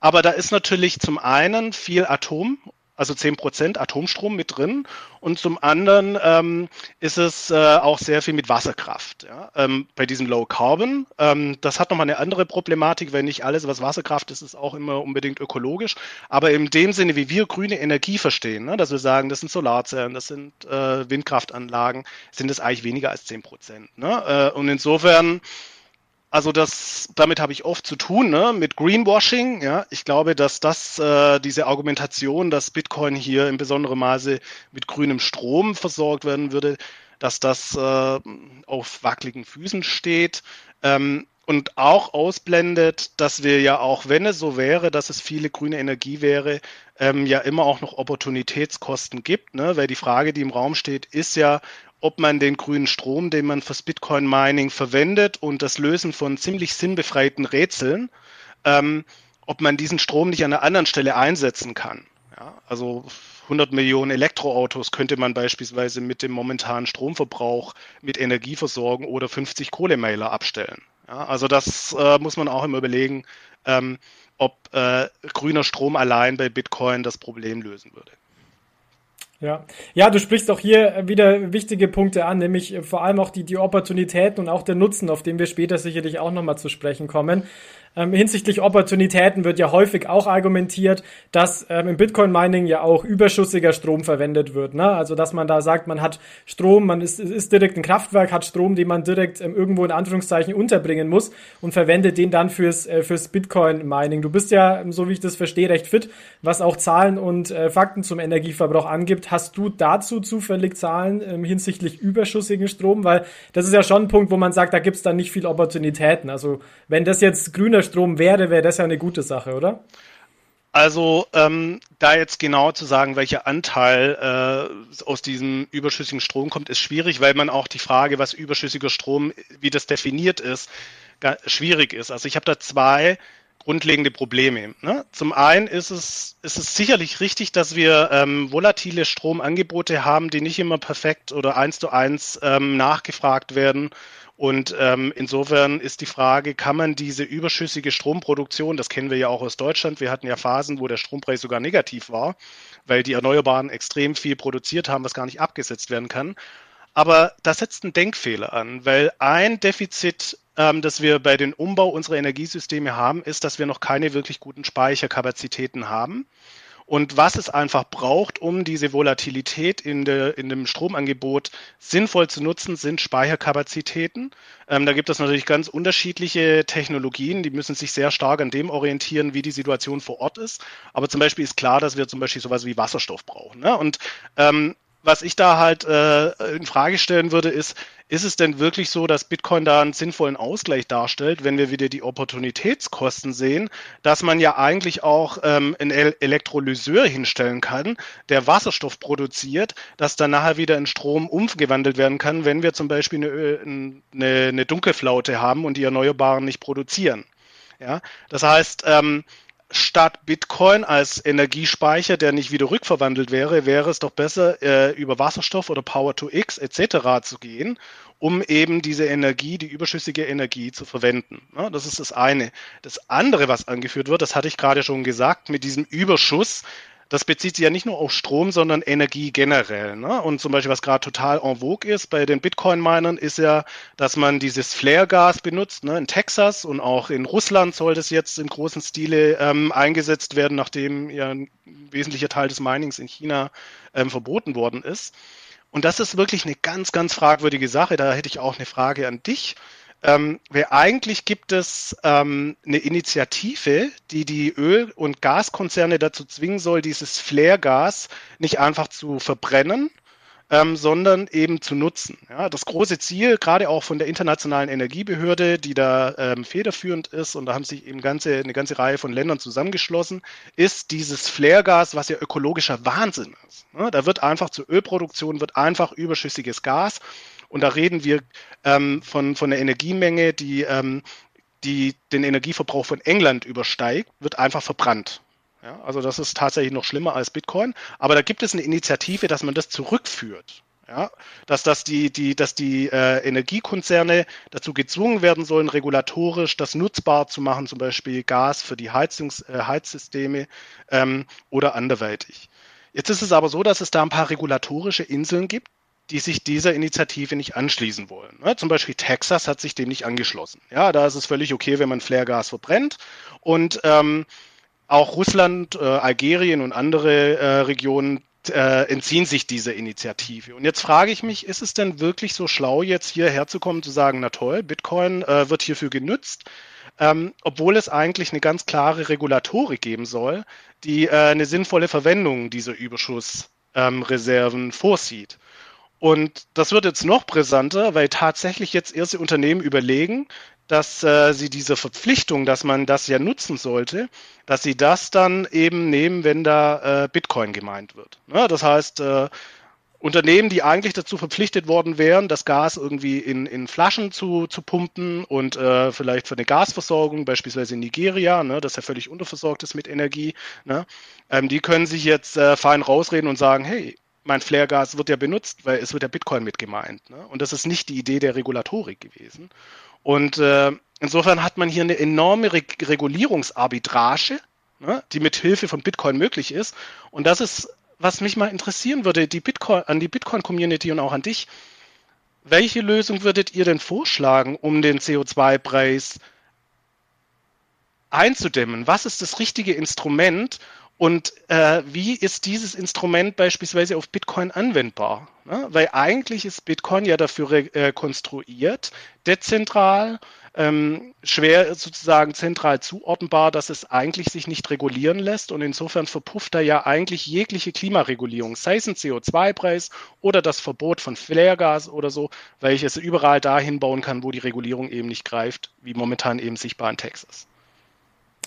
Aber da ist natürlich zum einen viel Atom, also 10% Atomstrom mit drin. Und zum anderen ähm, ist es äh, auch sehr viel mit Wasserkraft. Ja? Ähm, bei diesem Low Carbon. Ähm, das hat nochmal eine andere Problematik, weil nicht alles, was Wasserkraft ist, ist auch immer unbedingt ökologisch. Aber in dem Sinne, wie wir grüne Energie verstehen, ne? dass wir sagen, das sind Solarzellen, das sind äh, Windkraftanlagen, sind es eigentlich weniger als 10%. Ne? Äh, und insofern also das, damit habe ich oft zu tun, ne, mit Greenwashing. Ja, ich glaube, dass das äh, diese Argumentation, dass Bitcoin hier in besonderem Maße mit grünem Strom versorgt werden würde, dass das äh, auf wackeligen Füßen steht. Ähm, und auch ausblendet, dass wir ja auch, wenn es so wäre, dass es viele grüne Energie wäre, ähm, ja immer auch noch Opportunitätskosten gibt, ne? weil die Frage, die im Raum steht, ist ja, ob man den grünen Strom, den man fürs Bitcoin-Mining verwendet und das Lösen von ziemlich sinnbefreiten Rätseln, ähm, ob man diesen Strom nicht an einer anderen Stelle einsetzen kann. Ja, also 100 Millionen Elektroautos könnte man beispielsweise mit dem momentanen Stromverbrauch mit Energie versorgen oder 50 Kohlemailer abstellen. Ja, also das äh, muss man auch immer überlegen, ähm, ob äh, grüner Strom allein bei Bitcoin das Problem lösen würde. Ja. ja, du sprichst auch hier wieder wichtige Punkte an, nämlich vor allem auch die, die Opportunitäten und auch der Nutzen, auf den wir später sicherlich auch nochmal zu sprechen kommen. Ähm, hinsichtlich Opportunitäten wird ja häufig auch argumentiert, dass ähm, im Bitcoin-Mining ja auch überschüssiger Strom verwendet wird. Ne? Also dass man da sagt, man hat Strom, man ist, ist direkt ein Kraftwerk, hat Strom, den man direkt ähm, irgendwo in Anführungszeichen unterbringen muss und verwendet den dann fürs, äh, fürs Bitcoin-Mining. Du bist ja, so wie ich das verstehe, recht fit, was auch Zahlen und äh, Fakten zum Energieverbrauch angibt. Hast du dazu zufällig Zahlen ähm, hinsichtlich überschüssigen Strom? Weil das ist ja schon ein Punkt, wo man sagt, da gibt's dann nicht viel Opportunitäten. Also wenn das jetzt grüner Strom wäre, wäre das ja eine gute Sache, oder? Also ähm, da jetzt genau zu sagen, welcher Anteil äh, aus diesem überschüssigen Strom kommt, ist schwierig, weil man auch die Frage, was überschüssiger Strom, wie das definiert ist, schwierig ist. Also ich habe da zwei grundlegende Probleme. Ne? Zum einen ist es, ist es sicherlich richtig, dass wir ähm, volatile Stromangebote haben, die nicht immer perfekt oder eins zu eins ähm, nachgefragt werden. Und ähm, insofern ist die Frage, kann man diese überschüssige Stromproduktion, das kennen wir ja auch aus Deutschland, wir hatten ja Phasen, wo der Strompreis sogar negativ war, weil die Erneuerbaren extrem viel produziert haben, was gar nicht abgesetzt werden kann. Aber da setzt ein Denkfehler an, weil ein Defizit ähm, das wir bei den Umbau unserer Energiesysteme haben, ist, dass wir noch keine wirklich guten Speicherkapazitäten haben. Und was es einfach braucht, um diese Volatilität in, der, in dem Stromangebot sinnvoll zu nutzen, sind Speicherkapazitäten. Ähm, da gibt es natürlich ganz unterschiedliche Technologien, die müssen sich sehr stark an dem orientieren, wie die Situation vor Ort ist. Aber zum Beispiel ist klar, dass wir zum Beispiel sowas wie Wasserstoff brauchen. Ne? Und ähm, was ich da halt äh, in Frage stellen würde, ist, ist es denn wirklich so, dass Bitcoin da einen sinnvollen Ausgleich darstellt, wenn wir wieder die Opportunitätskosten sehen, dass man ja eigentlich auch ähm, einen Elektrolyseur hinstellen kann, der Wasserstoff produziert, dass dann nachher wieder in Strom umgewandelt werden kann, wenn wir zum Beispiel eine, eine, eine Dunkelflaute haben und die Erneuerbaren nicht produzieren. Ja, das heißt, ähm, statt Bitcoin als Energiespeicher, der nicht wieder rückverwandelt wäre, wäre es doch besser, äh, über Wasserstoff oder Power to X etc. zu gehen, um eben diese Energie, die überschüssige Energie zu verwenden. Ja, das ist das eine. Das andere, was angeführt wird, das hatte ich gerade schon gesagt, mit diesem Überschuss, das bezieht sich ja nicht nur auf Strom, sondern Energie generell. Ne? Und zum Beispiel, was gerade total en vogue ist bei den Bitcoin-Minern, ist ja, dass man dieses Flare-Gas benutzt. Ne? In Texas und auch in Russland soll das jetzt im großen Stile ähm, eingesetzt werden, nachdem ja ein wesentlicher Teil des Minings in China ähm, verboten worden ist. Und das ist wirklich eine ganz, ganz fragwürdige Sache. Da hätte ich auch eine Frage an dich. Ähm, weil eigentlich gibt es ähm, eine Initiative, die die Öl- und Gaskonzerne dazu zwingen soll, dieses Flaregas nicht einfach zu verbrennen, ähm, sondern eben zu nutzen. Ja, das große Ziel, gerade auch von der Internationalen Energiebehörde, die da ähm, federführend ist, und da haben sich eben ganze, eine ganze Reihe von Ländern zusammengeschlossen, ist dieses Flaregas, was ja ökologischer Wahnsinn ist. Ja, da wird einfach zur Ölproduktion, wird einfach überschüssiges Gas und da reden wir ähm, von, von einer Energiemenge, die, ähm, die den Energieverbrauch von England übersteigt, wird einfach verbrannt. Ja, also das ist tatsächlich noch schlimmer als Bitcoin. Aber da gibt es eine Initiative, dass man das zurückführt. Ja, dass, dass die, die, dass die äh, Energiekonzerne dazu gezwungen werden sollen, regulatorisch das nutzbar zu machen, zum Beispiel Gas für die Heizungs, äh, Heizsysteme ähm, oder anderweitig. Jetzt ist es aber so, dass es da ein paar regulatorische Inseln gibt, die sich dieser Initiative nicht anschließen wollen. Ja, zum Beispiel Texas hat sich dem nicht angeschlossen. Ja, da ist es völlig okay, wenn man Flaregas verbrennt. Und ähm, auch Russland, äh, Algerien und andere äh, Regionen äh, entziehen sich dieser Initiative. Und jetzt frage ich mich, ist es denn wirklich so schlau, jetzt hierher zu kommen, zu sagen, na toll, Bitcoin äh, wird hierfür genützt, ähm, obwohl es eigentlich eine ganz klare Regulatorik geben soll, die äh, eine sinnvolle Verwendung dieser Überschussreserven ähm, vorsieht. Und das wird jetzt noch brisanter, weil tatsächlich jetzt erste Unternehmen überlegen, dass äh, sie diese Verpflichtung, dass man das ja nutzen sollte, dass sie das dann eben nehmen, wenn da äh, Bitcoin gemeint wird. Ja, das heißt, äh, Unternehmen, die eigentlich dazu verpflichtet worden wären, das Gas irgendwie in, in Flaschen zu, zu pumpen und äh, vielleicht für eine Gasversorgung, beispielsweise in Nigeria, ne, das ja völlig unterversorgt ist mit Energie, ne, ähm, die können sich jetzt äh, fein rausreden und sagen, hey, mein Flaregas wird ja benutzt, weil es wird ja Bitcoin mit gemeint. Ne? Und das ist nicht die Idee der Regulatorik gewesen. Und äh, insofern hat man hier eine enorme Re Regulierungsarbitrage, ne, die mit Hilfe von Bitcoin möglich ist. Und das ist, was mich mal interessieren würde, die Bitcoin, an die Bitcoin-Community und auch an dich. Welche Lösung würdet ihr denn vorschlagen, um den CO2-Preis einzudämmen? Was ist das richtige Instrument, und äh, wie ist dieses Instrument beispielsweise auf Bitcoin anwendbar? Ne? Weil eigentlich ist Bitcoin ja dafür äh, konstruiert, dezentral, ähm, schwer sozusagen zentral zuordnenbar, dass es eigentlich sich nicht regulieren lässt. Und insofern verpufft da ja eigentlich jegliche Klimaregulierung, sei es ein CO2-Preis oder das Verbot von Flaregas oder so, weil ich es überall dahin bauen kann, wo die Regulierung eben nicht greift, wie momentan eben sichtbar in Texas.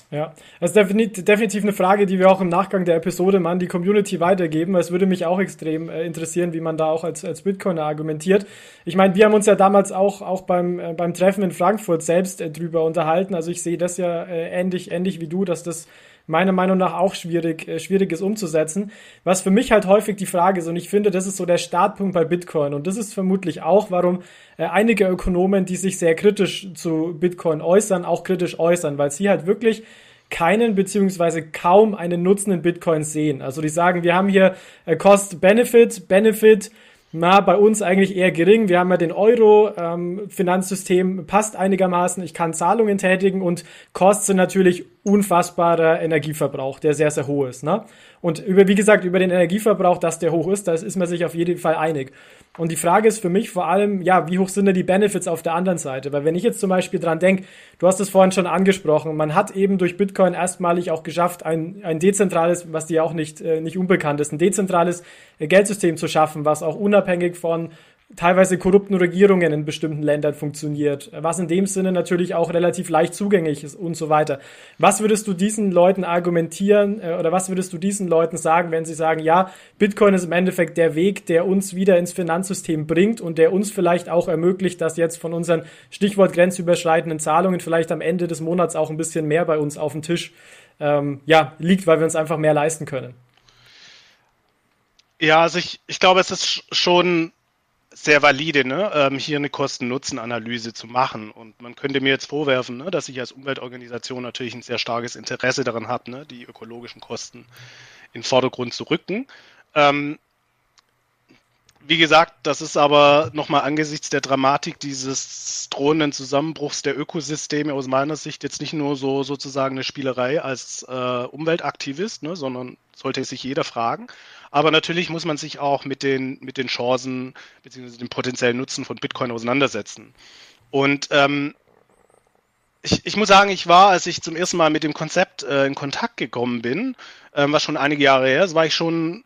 Ja, das ist definitiv eine Frage, die wir auch im Nachgang der Episode mal an die Community weitergeben. Es würde mich auch extrem äh, interessieren, wie man da auch als, als Bitcoiner argumentiert. Ich meine, wir haben uns ja damals auch, auch beim, äh, beim Treffen in Frankfurt selbst äh, drüber unterhalten. Also ich sehe das ja äh, ähnlich, ähnlich wie du, dass das meiner Meinung nach auch schwierig, äh, schwierig ist umzusetzen. Was für mich halt häufig die Frage ist, und ich finde, das ist so der Startpunkt bei Bitcoin. Und das ist vermutlich auch, warum äh, einige Ökonomen, die sich sehr kritisch zu Bitcoin äußern, auch kritisch äußern, weil sie halt wirklich keinen beziehungsweise kaum einen Nutzen in Bitcoin sehen. Also die sagen, wir haben hier äh, Cost-Benefit, Benefit, Benefit na, bei uns eigentlich eher gering. Wir haben ja den Euro-Finanzsystem, ähm, passt einigermaßen. Ich kann Zahlungen tätigen und Kosten natürlich unfassbarer Energieverbrauch, der sehr, sehr hoch ist. Ne? Und über, wie gesagt, über den Energieverbrauch, dass der hoch ist, da ist man sich auf jeden Fall einig. Und die Frage ist für mich vor allem, ja, wie hoch sind denn die Benefits auf der anderen Seite? Weil wenn ich jetzt zum Beispiel dran denke, du hast es vorhin schon angesprochen, man hat eben durch Bitcoin erstmalig auch geschafft, ein, ein dezentrales, was dir auch nicht, äh, nicht unbekannt ist, ein dezentrales äh, Geldsystem zu schaffen, was auch unabhängig von teilweise korrupten Regierungen in bestimmten Ländern funktioniert, was in dem Sinne natürlich auch relativ leicht zugänglich ist und so weiter. Was würdest du diesen Leuten argumentieren äh, oder was würdest du diesen Leuten sagen, wenn sie sagen, ja, Bitcoin ist im Endeffekt der Weg, der uns wieder ins Finanzsystem bringt und der uns vielleicht auch ermöglicht, dass jetzt von unseren Stichwort grenzüberschreitenden Zahlungen vielleicht am Ende des Monats auch ein bisschen mehr bei uns auf dem Tisch ähm, ja, liegt, weil wir uns einfach mehr leisten können. Ja, also ich, ich glaube, es ist schon sehr valide, ne? ähm, hier eine Kosten-Nutzen-Analyse zu machen. Und man könnte mir jetzt vorwerfen, ne, dass ich als Umweltorganisation natürlich ein sehr starkes Interesse daran habe, ne, die ökologischen Kosten in den Vordergrund zu rücken. Ähm, wie gesagt, das ist aber nochmal angesichts der Dramatik dieses drohenden Zusammenbruchs der Ökosysteme aus meiner Sicht jetzt nicht nur so sozusagen eine Spielerei als äh, Umweltaktivist, ne, sondern sollte sich jeder fragen. Aber natürlich muss man sich auch mit den, mit den Chancen bzw. dem potenziellen Nutzen von Bitcoin auseinandersetzen. Und ähm, ich, ich muss sagen, ich war, als ich zum ersten Mal mit dem Konzept äh, in Kontakt gekommen bin, ähm, was schon einige Jahre her ist, war ich schon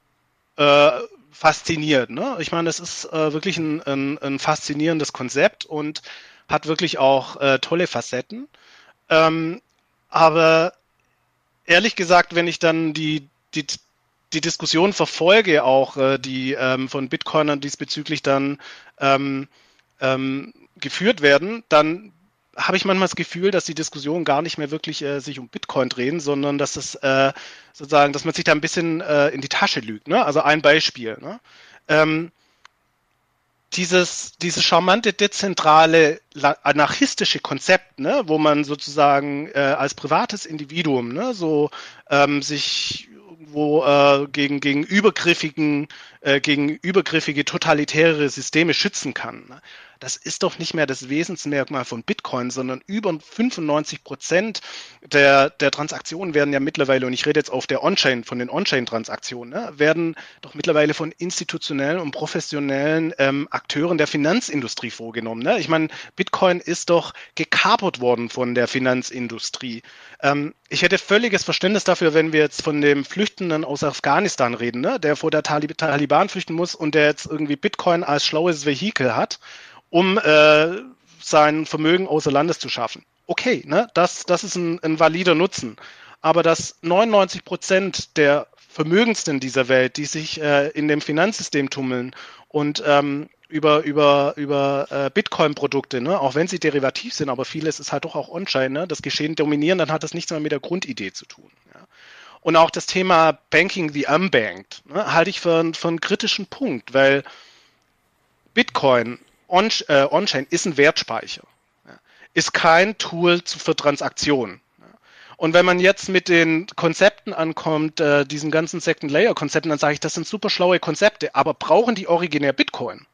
äh, fasziniert. Ne? Ich meine, das ist äh, wirklich ein, ein, ein, faszinierendes Konzept und hat wirklich auch äh, tolle Facetten. Ähm, aber ehrlich gesagt, wenn ich dann die, die die Diskussion verfolge, auch äh, die ähm, von Bitcoinern diesbezüglich dann ähm, ähm, geführt werden, dann habe ich manchmal das Gefühl, dass die Diskussionen gar nicht mehr wirklich äh, sich um Bitcoin drehen, sondern dass es äh, sozusagen, dass man sich da ein bisschen äh, in die Tasche lügt. Ne? Also ein Beispiel. Ne? Ähm, dieses, dieses charmante, dezentrale, anarchistische Konzept, ne, wo man sozusagen äh, als privates Individuum ne, so ähm, sich wo äh, gegen, gegen übergriffigen, äh, gegen übergriffige totalitäre Systeme schützen kann. Ne? Das ist doch nicht mehr das Wesensmerkmal von Bitcoin, sondern über 95 Prozent der, der Transaktionen werden ja mittlerweile, und ich rede jetzt auf der On-Chain, von den On-Chain-Transaktionen, ne, werden doch mittlerweile von institutionellen und professionellen ähm, Akteuren der Finanzindustrie vorgenommen. Ne? Ich meine, Bitcoin ist doch gekapert worden von der Finanzindustrie. Ähm, ich hätte völliges Verständnis dafür, wenn wir jetzt von dem Flüchtenden aus Afghanistan reden, ne, der vor der Talib Taliban flüchten muss und der jetzt irgendwie Bitcoin als schlaues Vehikel hat um äh, sein Vermögen außer Landes zu schaffen. Okay, ne? das, das ist ein, ein valider Nutzen. Aber dass 99 Prozent der Vermögendsten dieser Welt, die sich äh, in dem Finanzsystem tummeln und ähm, über, über, über äh, Bitcoin-Produkte, ne? auch wenn sie derivativ sind, aber vieles ist halt doch auch On-Chain, ne? das Geschehen dominieren, dann hat das nichts mehr mit der Grundidee zu tun. Ja? Und auch das Thema Banking the Unbanked ne? halte ich für, für einen kritischen Punkt, weil Bitcoin On-Chain ist ein Wertspeicher, ist kein Tool für Transaktionen. Und wenn man jetzt mit den Konzepten ankommt, äh, diesen ganzen Second-Layer-Konzepten, dann sage ich, das sind super schlaue Konzepte, aber brauchen die originär Bitcoin?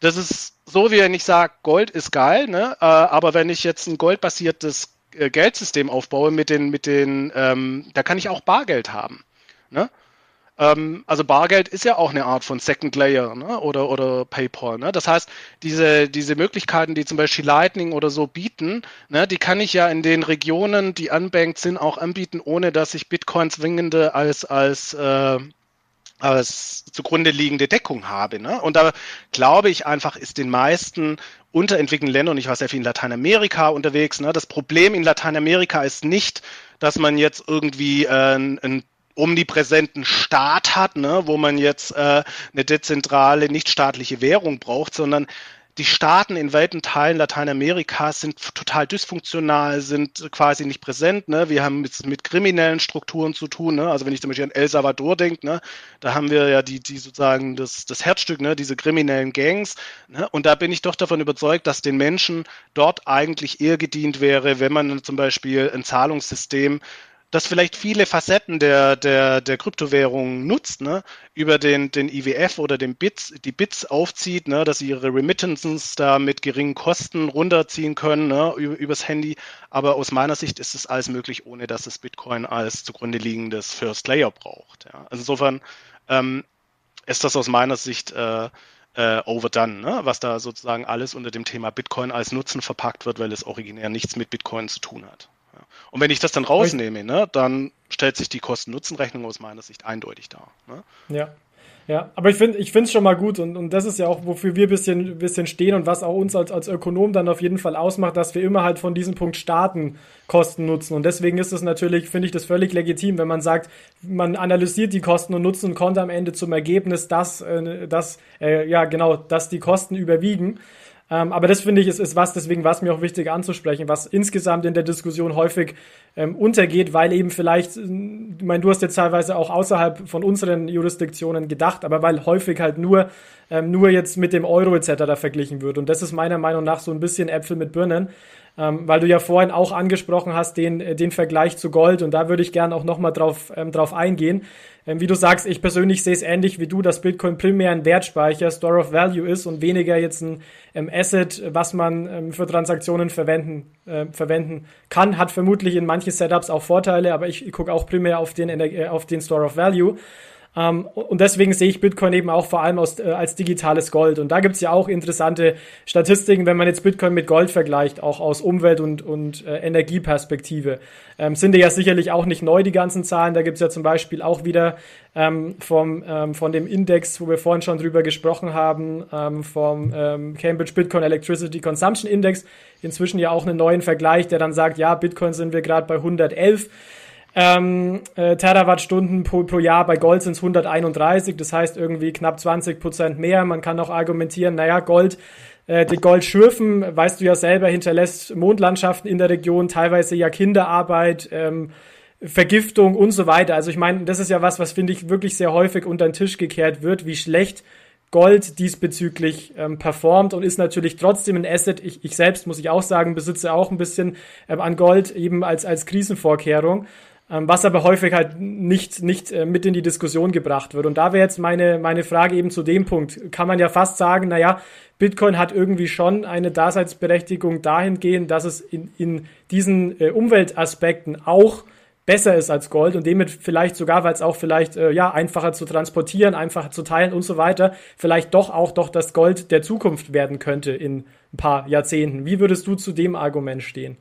Das ist so, wie wenn ich sage, Gold ist geil, ne? Äh, aber wenn ich jetzt ein goldbasiertes äh, Geldsystem aufbaue mit den, mit den, ähm, da kann ich auch Bargeld haben. Ne? Ähm, also Bargeld ist ja auch eine Art von Second Layer ne? oder, oder PayPal. Ne? Das heißt, diese, diese Möglichkeiten, die zum Beispiel Lightning oder so bieten, ne, die kann ich ja in den Regionen, die unbanked sind, auch anbieten, ohne dass ich Bitcoin zwingende als, als, äh, als zugrunde liegende Deckung habe. Ne? Und da glaube ich einfach, ist den meisten unterentwickelten Ländern, und ich war sehr viel in Lateinamerika unterwegs, ne? das Problem in Lateinamerika ist nicht, dass man jetzt irgendwie äh, einen omnipräsenten Staat hat, ne, wo man jetzt äh, eine dezentrale, nichtstaatliche Währung braucht, sondern die Staaten in weiten Teilen Lateinamerikas sind total dysfunktional, sind quasi nicht präsent. Ne? Wir haben mit, mit kriminellen Strukturen zu tun. Ne? Also wenn ich zum Beispiel an El Salvador denke, ne? da haben wir ja die, die sozusagen das, das Herzstück, ne? diese kriminellen Gangs. Ne? Und da bin ich doch davon überzeugt, dass den Menschen dort eigentlich eher gedient wäre, wenn man zum Beispiel ein Zahlungssystem das vielleicht viele Facetten der, der, der Kryptowährungen nutzt, ne? über den, den IWF oder den Bits, die Bits aufzieht, ne? dass sie ihre Remittances da mit geringen Kosten runterziehen können ne? Über, übers Handy. Aber aus meiner Sicht ist es alles möglich, ohne dass es Bitcoin als zugrunde liegendes First Layer braucht. Ja? Also insofern ähm, ist das aus meiner Sicht äh, äh, overdone, ne? was da sozusagen alles unter dem Thema Bitcoin als Nutzen verpackt wird, weil es originär nichts mit Bitcoin zu tun hat. Und wenn ich das dann rausnehme, ne, dann stellt sich die Kosten-Nutzen-Rechnung aus meiner Sicht eindeutig dar. Ne? Ja. Ja, aber ich finde ich es schon mal gut und, und das ist ja auch, wofür wir ein bisschen, bisschen stehen und was auch uns als, als Ökonom dann auf jeden Fall ausmacht, dass wir immer halt von diesem Punkt starten, Kosten nutzen. Und deswegen ist es natürlich, finde ich das völlig legitim, wenn man sagt, man analysiert die Kosten und Nutzen und kommt am Ende zum Ergebnis, dass, äh, dass äh, ja genau, dass die Kosten überwiegen. Ähm, aber das finde ich ist, ist was, deswegen war es mir auch wichtig anzusprechen, was insgesamt in der Diskussion häufig ähm, untergeht, weil eben vielleicht, äh, ich meine, du hast jetzt teilweise auch außerhalb von unseren Jurisdiktionen gedacht, aber weil häufig halt nur, ähm, nur jetzt mit dem Euro etc. verglichen wird. Und das ist meiner Meinung nach so ein bisschen Äpfel mit Birnen ähm, weil du ja vorhin auch angesprochen hast, den, äh, den Vergleich zu Gold und da würde ich gerne auch nochmal drauf, ähm, drauf eingehen. Ähm, wie du sagst, ich persönlich sehe es ähnlich wie du, dass Bitcoin primär ein Wertspeicher, Store of Value ist und weniger jetzt ein ähm, Asset, was man ähm, für Transaktionen verwenden, äh, verwenden kann. Hat vermutlich in manchen Setups auch Vorteile, aber ich, ich gucke auch primär auf den, äh, auf den Store of Value. Ähm, und deswegen sehe ich Bitcoin eben auch vor allem aus, äh, als digitales Gold. Und da gibt's ja auch interessante Statistiken, wenn man jetzt Bitcoin mit Gold vergleicht, auch aus Umwelt- und, und äh, Energieperspektive. Ähm, sind ja sicherlich auch nicht neu, die ganzen Zahlen. Da gibt's ja zum Beispiel auch wieder ähm, vom, ähm, von dem Index, wo wir vorhin schon drüber gesprochen haben, ähm, vom ähm, Cambridge Bitcoin Electricity Consumption Index, inzwischen ja auch einen neuen Vergleich, der dann sagt, ja, Bitcoin sind wir gerade bei 111 ähm, äh, Terawattstunden pro, pro Jahr. Bei Gold sind es 131, das heißt irgendwie knapp 20 Prozent mehr. Man kann auch argumentieren, naja, Gold, äh, die Goldschürfen, weißt du ja selber, hinterlässt Mondlandschaften in der Region, teilweise ja Kinderarbeit, ähm, Vergiftung und so weiter. Also ich meine, das ist ja was, was finde ich wirklich sehr häufig unter den Tisch gekehrt wird, wie schlecht Gold diesbezüglich ähm, performt und ist natürlich trotzdem ein Asset. Ich, ich selbst muss ich auch sagen, besitze auch ein bisschen ähm, an Gold eben als, als Krisenvorkehrung. Ähm, was aber häufig halt nicht, nicht äh, mit in die Diskussion gebracht wird. Und da wäre jetzt meine, meine Frage eben zu dem Punkt. Kann man ja fast sagen, naja, Bitcoin hat irgendwie schon eine Daseinsberechtigung dahingehend, dass es in, in diesen äh, Umweltaspekten auch besser ist als Gold und damit vielleicht sogar, weil es auch vielleicht äh, ja einfacher zu transportieren, einfacher zu teilen und so weiter, vielleicht doch auch doch das Gold der Zukunft werden könnte in ein paar Jahrzehnten. Wie würdest du zu dem Argument stehen?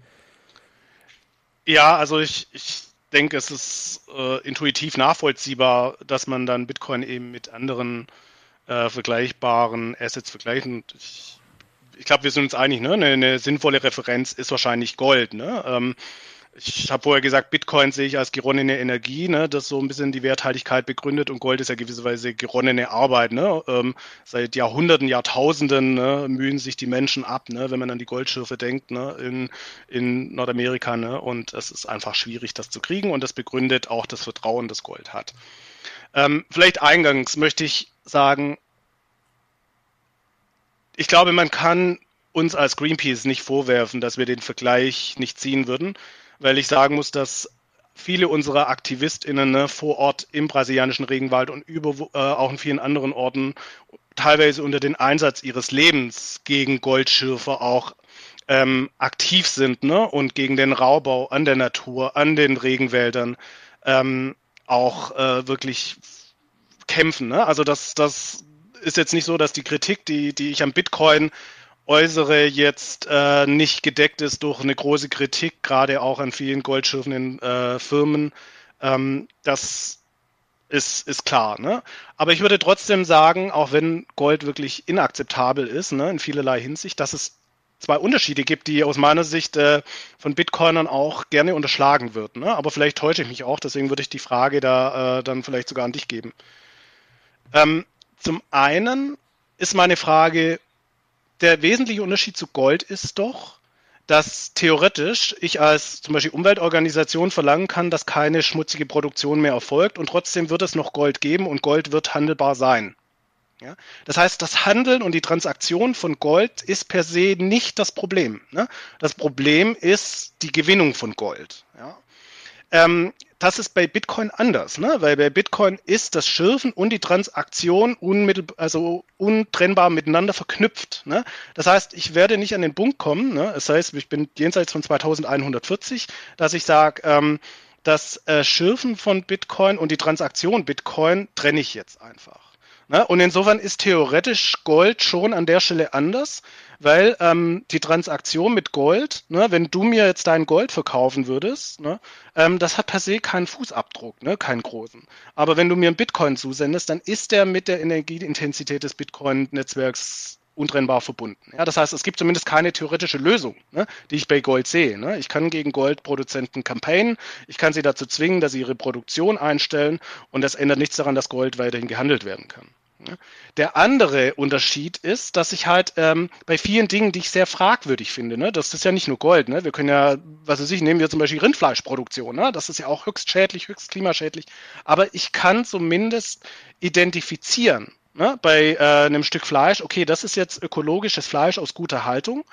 Ja, also ich, ich denke, es ist äh, intuitiv nachvollziehbar, dass man dann Bitcoin eben mit anderen äh, vergleichbaren Assets vergleicht. Und ich, ich glaube, wir sind uns einig, ne? eine, eine sinnvolle Referenz ist wahrscheinlich Gold. Ne? Ähm, ich habe vorher gesagt, Bitcoin sehe ich als geronnene Energie, ne, das so ein bisschen die Werthaltigkeit begründet und Gold ist ja gewisserweise geronnene Arbeit. Ne? Ähm, seit Jahrhunderten, Jahrtausenden ne, mühen sich die Menschen ab, ne, wenn man an die Goldschürfe denkt ne, in, in Nordamerika. Ne? Und es ist einfach schwierig, das zu kriegen und das begründet auch das Vertrauen, das Gold hat. Ähm, vielleicht eingangs möchte ich sagen, ich glaube, man kann uns als Greenpeace nicht vorwerfen, dass wir den Vergleich nicht ziehen würden weil ich sagen muss, dass viele unserer AktivistInnen ne, vor Ort im brasilianischen Regenwald und über, äh, auch in vielen anderen Orten teilweise unter den Einsatz ihres Lebens gegen Goldschürfer auch ähm, aktiv sind ne? und gegen den Raubbau an der Natur, an den Regenwäldern ähm, auch äh, wirklich kämpfen. Ne? Also das, das ist jetzt nicht so, dass die Kritik, die, die ich am Bitcoin äußere jetzt äh, nicht gedeckt ist durch eine große Kritik, gerade auch an vielen goldschürfenden äh, Firmen. Ähm, das ist, ist klar. Ne? Aber ich würde trotzdem sagen, auch wenn Gold wirklich inakzeptabel ist, ne, in vielerlei Hinsicht, dass es zwei Unterschiede gibt, die aus meiner Sicht äh, von Bitcoinern auch gerne unterschlagen wird. Ne? Aber vielleicht täusche ich mich auch, deswegen würde ich die Frage da äh, dann vielleicht sogar an dich geben. Ähm, zum einen ist meine Frage, der wesentliche Unterschied zu Gold ist doch, dass theoretisch ich als zum Beispiel Umweltorganisation verlangen kann, dass keine schmutzige Produktion mehr erfolgt und trotzdem wird es noch Gold geben und Gold wird handelbar sein. Ja? Das heißt, das Handeln und die Transaktion von Gold ist per se nicht das Problem. Ne? Das Problem ist die Gewinnung von Gold. Ja? Ähm, das ist bei Bitcoin anders, ne? weil bei Bitcoin ist das Schürfen und die Transaktion unmittelbar, also untrennbar miteinander verknüpft. Ne? Das heißt, ich werde nicht an den Punkt kommen, ne? das heißt, ich bin jenseits von 2140, dass ich sage, ähm, das äh, Schürfen von Bitcoin und die Transaktion Bitcoin trenne ich jetzt einfach. Ne? Und insofern ist theoretisch Gold schon an der Stelle anders, weil ähm, die Transaktion mit Gold, ne, wenn du mir jetzt dein Gold verkaufen würdest, ne, ähm, das hat per se keinen Fußabdruck, ne, keinen großen. Aber wenn du mir einen Bitcoin zusendest, dann ist der mit der Energieintensität des Bitcoin-Netzwerks untrennbar verbunden. Ja, das heißt, es gibt zumindest keine theoretische Lösung, ne, die ich bei Gold sehe. Ne. Ich kann gegen Goldproduzenten campaignen, ich kann sie dazu zwingen, dass sie ihre Produktion einstellen und das ändert nichts daran, dass Gold weiterhin gehandelt werden kann. Der andere Unterschied ist, dass ich halt ähm, bei vielen Dingen, die ich sehr fragwürdig finde, ne, das ist ja nicht nur Gold, ne, wir können ja, was weiß ich, nehmen wir zum Beispiel Rindfleischproduktion, ne, das ist ja auch höchst schädlich, höchst klimaschädlich, aber ich kann zumindest identifizieren, ne, bei äh, einem Stück Fleisch, okay, das ist jetzt ökologisches Fleisch aus guter Haltung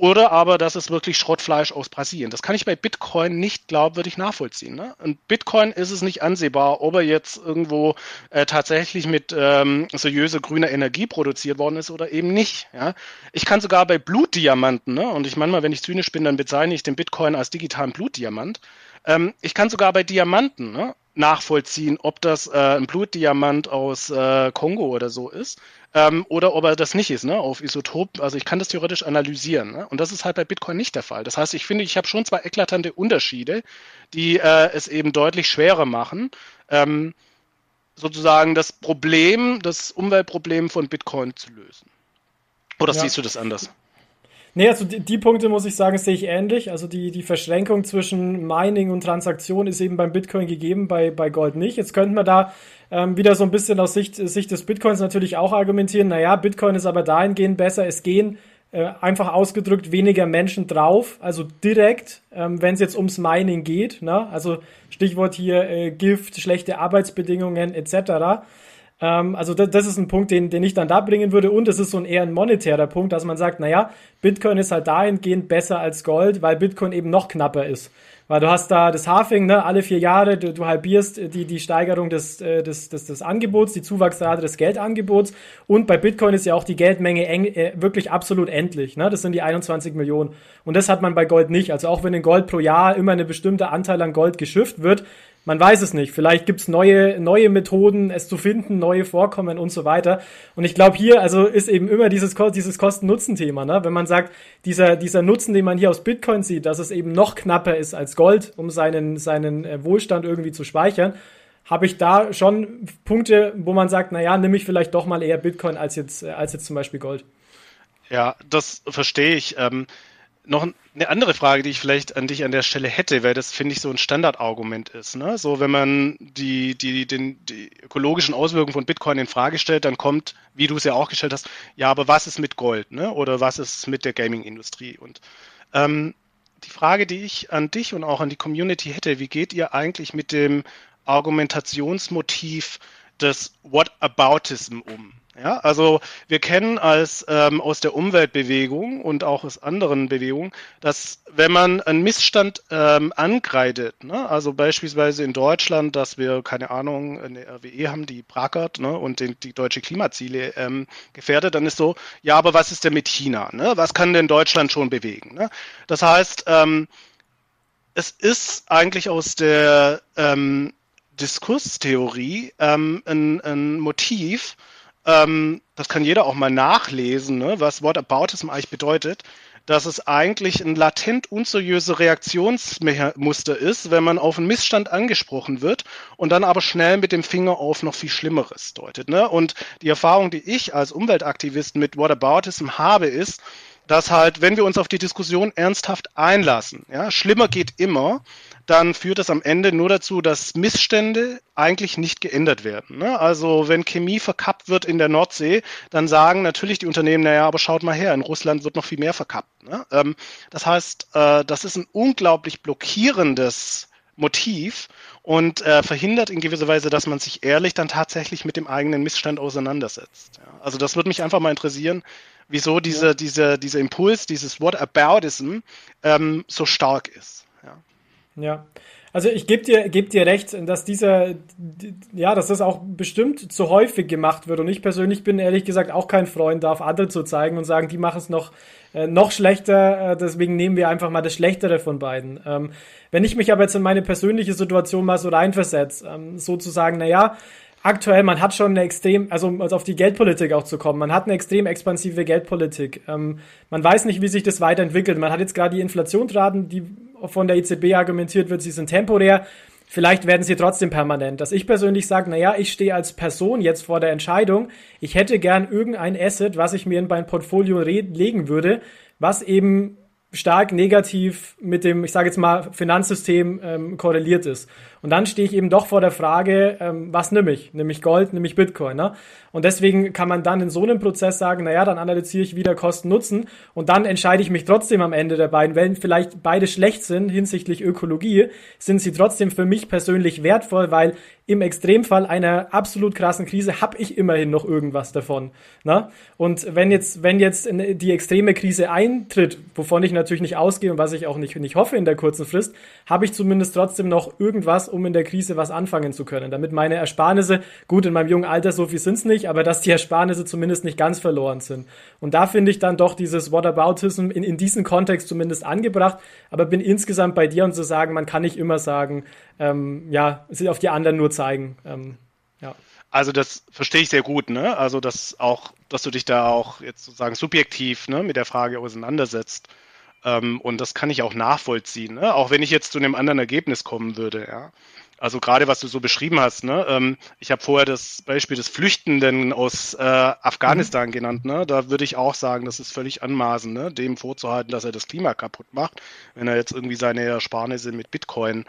oder aber das ist wirklich Schrottfleisch aus Brasilien. Das kann ich bei Bitcoin nicht glaubwürdig nachvollziehen. Ne? Und Bitcoin ist es nicht ansehbar, ob er jetzt irgendwo äh, tatsächlich mit ähm, seriöser grüner Energie produziert worden ist oder eben nicht. Ja? Ich kann sogar bei Blutdiamanten, ne? und ich manchmal, wenn ich zynisch bin, dann bezeichne ich den Bitcoin als digitalen Blutdiamant. Ähm, ich kann sogar bei Diamanten ne, nachvollziehen, ob das äh, ein Blutdiamant aus äh, Kongo oder so ist ähm, oder ob er das nicht ist, ne, auf Isotop. Also ich kann das theoretisch analysieren. Ne? Und das ist halt bei Bitcoin nicht der Fall. Das heißt, ich finde, ich habe schon zwei eklatante Unterschiede, die äh, es eben deutlich schwerer machen, ähm, sozusagen das Problem, das Umweltproblem von Bitcoin zu lösen. Oder ja. siehst du das anders? Nee, also die, die, Punkte muss ich sagen, sehe ich ähnlich. Also die, die Verschränkung zwischen Mining und Transaktion ist eben beim Bitcoin gegeben, bei, bei Gold nicht. Jetzt könnten wir da ähm, wieder so ein bisschen aus Sicht, Sicht des Bitcoins natürlich auch argumentieren, naja, Bitcoin ist aber dahingehend besser, es gehen äh, einfach ausgedrückt weniger Menschen drauf, also direkt, ähm, wenn es jetzt ums Mining geht. Ne? Also Stichwort hier äh, Gift, schlechte Arbeitsbedingungen etc. Ähm, also das, das, ist ein Punkt, den, den ich dann da bringen würde. Und es ist so ein eher ein monetärer Punkt, dass man sagt, naja, Bitcoin ist halt dahingehend besser als Gold, weil Bitcoin eben noch knapper ist. Weil du hast da das Halving, ne, alle vier Jahre, du, du halbierst die, die Steigerung des, äh, des, des, des Angebots, die Zuwachsrate des Geldangebots. Und bei Bitcoin ist ja auch die Geldmenge eng, äh, wirklich absolut endlich. Ne? Das sind die 21 Millionen. Und das hat man bei Gold nicht. Also auch wenn in Gold pro Jahr immer eine bestimmte Anteil an Gold geschifft wird, man weiß es nicht. Vielleicht gibt's neue, neue Methoden, es zu finden, neue Vorkommen und so weiter. Und ich glaube, hier also ist eben immer dieses, dieses Kosten-Nutzen-Thema. Ne? Wenn man sagt, dieser, dieser Nutzen, den man hier aus Bitcoin sieht, dass es eben noch knapper ist als Gold, um seinen, seinen äh, Wohlstand irgendwie zu speichern, habe ich da schon Punkte, wo man sagt, naja, nehme ich vielleicht doch mal eher Bitcoin als jetzt, äh, als jetzt zum Beispiel Gold. Ja, das verstehe ich. Ähm, noch eine andere Frage, die ich vielleicht an dich an der Stelle hätte, weil das finde ich so ein Standardargument ist. Ne? So, wenn man die, die, den, die ökologischen Auswirkungen von Bitcoin in Frage stellt, dann kommt, wie du es ja auch gestellt hast, ja, aber was ist mit Gold, ne? Oder was ist mit der Gaming-Industrie? Und ähm, die Frage, die ich an dich und auch an die Community hätte, wie geht ihr eigentlich mit dem Argumentationsmotiv des Whataboutism um? Ja, also wir kennen als ähm, aus der Umweltbewegung und auch aus anderen Bewegungen, dass wenn man einen Missstand ähm, angreitet, ne, also beispielsweise in Deutschland, dass wir keine Ahnung eine RWE haben, die brackert ne, und den, die deutsche Klimaziele ähm, gefährdet, dann ist so, ja, aber was ist denn mit China? Ne? Was kann denn Deutschland schon bewegen? Ne? Das heißt, ähm, es ist eigentlich aus der ähm, Diskurstheorie ähm, ein, ein Motiv, ähm, das kann jeder auch mal nachlesen, ne, was Whataboutism eigentlich bedeutet, dass es eigentlich ein latent unseriöse Reaktionsmuster ist, wenn man auf einen Missstand angesprochen wird und dann aber schnell mit dem Finger auf noch viel Schlimmeres deutet. Ne? Und die Erfahrung, die ich als Umweltaktivist mit Whataboutism habe, ist, dass halt, wenn wir uns auf die Diskussion ernsthaft einlassen, ja, schlimmer geht immer, dann führt das am Ende nur dazu, dass Missstände eigentlich nicht geändert werden. Ne? Also wenn Chemie verkappt wird in der Nordsee, dann sagen natürlich die Unternehmen, naja, aber schaut mal her, in Russland wird noch viel mehr verkappt. Ne? Ähm, das heißt, äh, das ist ein unglaublich blockierendes Motiv und äh, verhindert in gewisser Weise, dass man sich ehrlich dann tatsächlich mit dem eigenen Missstand auseinandersetzt. Ja? Also das würde mich einfach mal interessieren, wieso diese, ja. diese, dieser Impuls, dieses Whataboutism ähm, so stark ist. Ja. Also ich gebe dir, geb dir recht, dass dieser, ja, dass das auch bestimmt zu häufig gemacht wird. Und ich persönlich bin ehrlich gesagt auch kein Freund, da auf andere zu zeigen und sagen, die machen es noch, äh, noch schlechter, äh, deswegen nehmen wir einfach mal das Schlechtere von beiden. Ähm, wenn ich mich aber jetzt in meine persönliche Situation mal so reinversetze, ähm, sozusagen, naja, aktuell, man hat schon eine extrem, also um auf die Geldpolitik auch zu kommen, man hat eine extrem expansive Geldpolitik. Ähm, man weiß nicht, wie sich das weiterentwickelt. Man hat jetzt gerade die Inflationsraten, die von der EZB argumentiert wird, sie sind temporär. Vielleicht werden sie trotzdem permanent. Dass ich persönlich sage, naja, ich stehe als Person jetzt vor der Entscheidung, ich hätte gern irgendein Asset, was ich mir in mein Portfolio legen würde, was eben stark negativ mit dem, ich sage jetzt mal, Finanzsystem ähm, korreliert ist. Und dann stehe ich eben doch vor der Frage, ähm, was nehme ich? Nehme ich Gold, nehme ich Bitcoin? Ne? Und deswegen kann man dann in so einem Prozess sagen, naja, dann analysiere ich wieder Kosten-Nutzen und dann entscheide ich mich trotzdem am Ende der beiden. Wenn vielleicht beide schlecht sind hinsichtlich Ökologie, sind sie trotzdem für mich persönlich wertvoll, weil im Extremfall einer absolut krassen Krise habe ich immerhin noch irgendwas davon. Ne? Und wenn jetzt, wenn jetzt die extreme Krise eintritt, wovon ich natürlich nicht ausgehe und was ich auch nicht, nicht hoffe in der kurzen Frist, habe ich zumindest trotzdem noch irgendwas, um in der Krise was anfangen zu können. Damit meine Ersparnisse, gut, in meinem jungen Alter so viel sind's nicht, aber dass die Ersparnisse zumindest nicht ganz verloren sind. Und da finde ich dann doch dieses Whataboutism in, in diesem Kontext zumindest angebracht, aber bin insgesamt bei dir und zu sagen, man kann nicht immer sagen, ähm, ja, sich auf die anderen nur zeigen. Ähm, ja. Also das verstehe ich sehr gut, ne? Also dass auch, dass du dich da auch jetzt sozusagen subjektiv ne, mit der Frage auseinandersetzt. Ähm, und das kann ich auch nachvollziehen, ne? auch wenn ich jetzt zu einem anderen Ergebnis kommen würde. Ja? Also gerade was du so beschrieben hast, ne? Ähm, ich habe vorher das Beispiel des Flüchtenden aus äh, Afghanistan mhm. genannt. Ne? Da würde ich auch sagen, das ist völlig anmaßend, ne? dem vorzuhalten, dass er das Klima kaputt macht, wenn er jetzt irgendwie seine Ersparnisse mit Bitcoin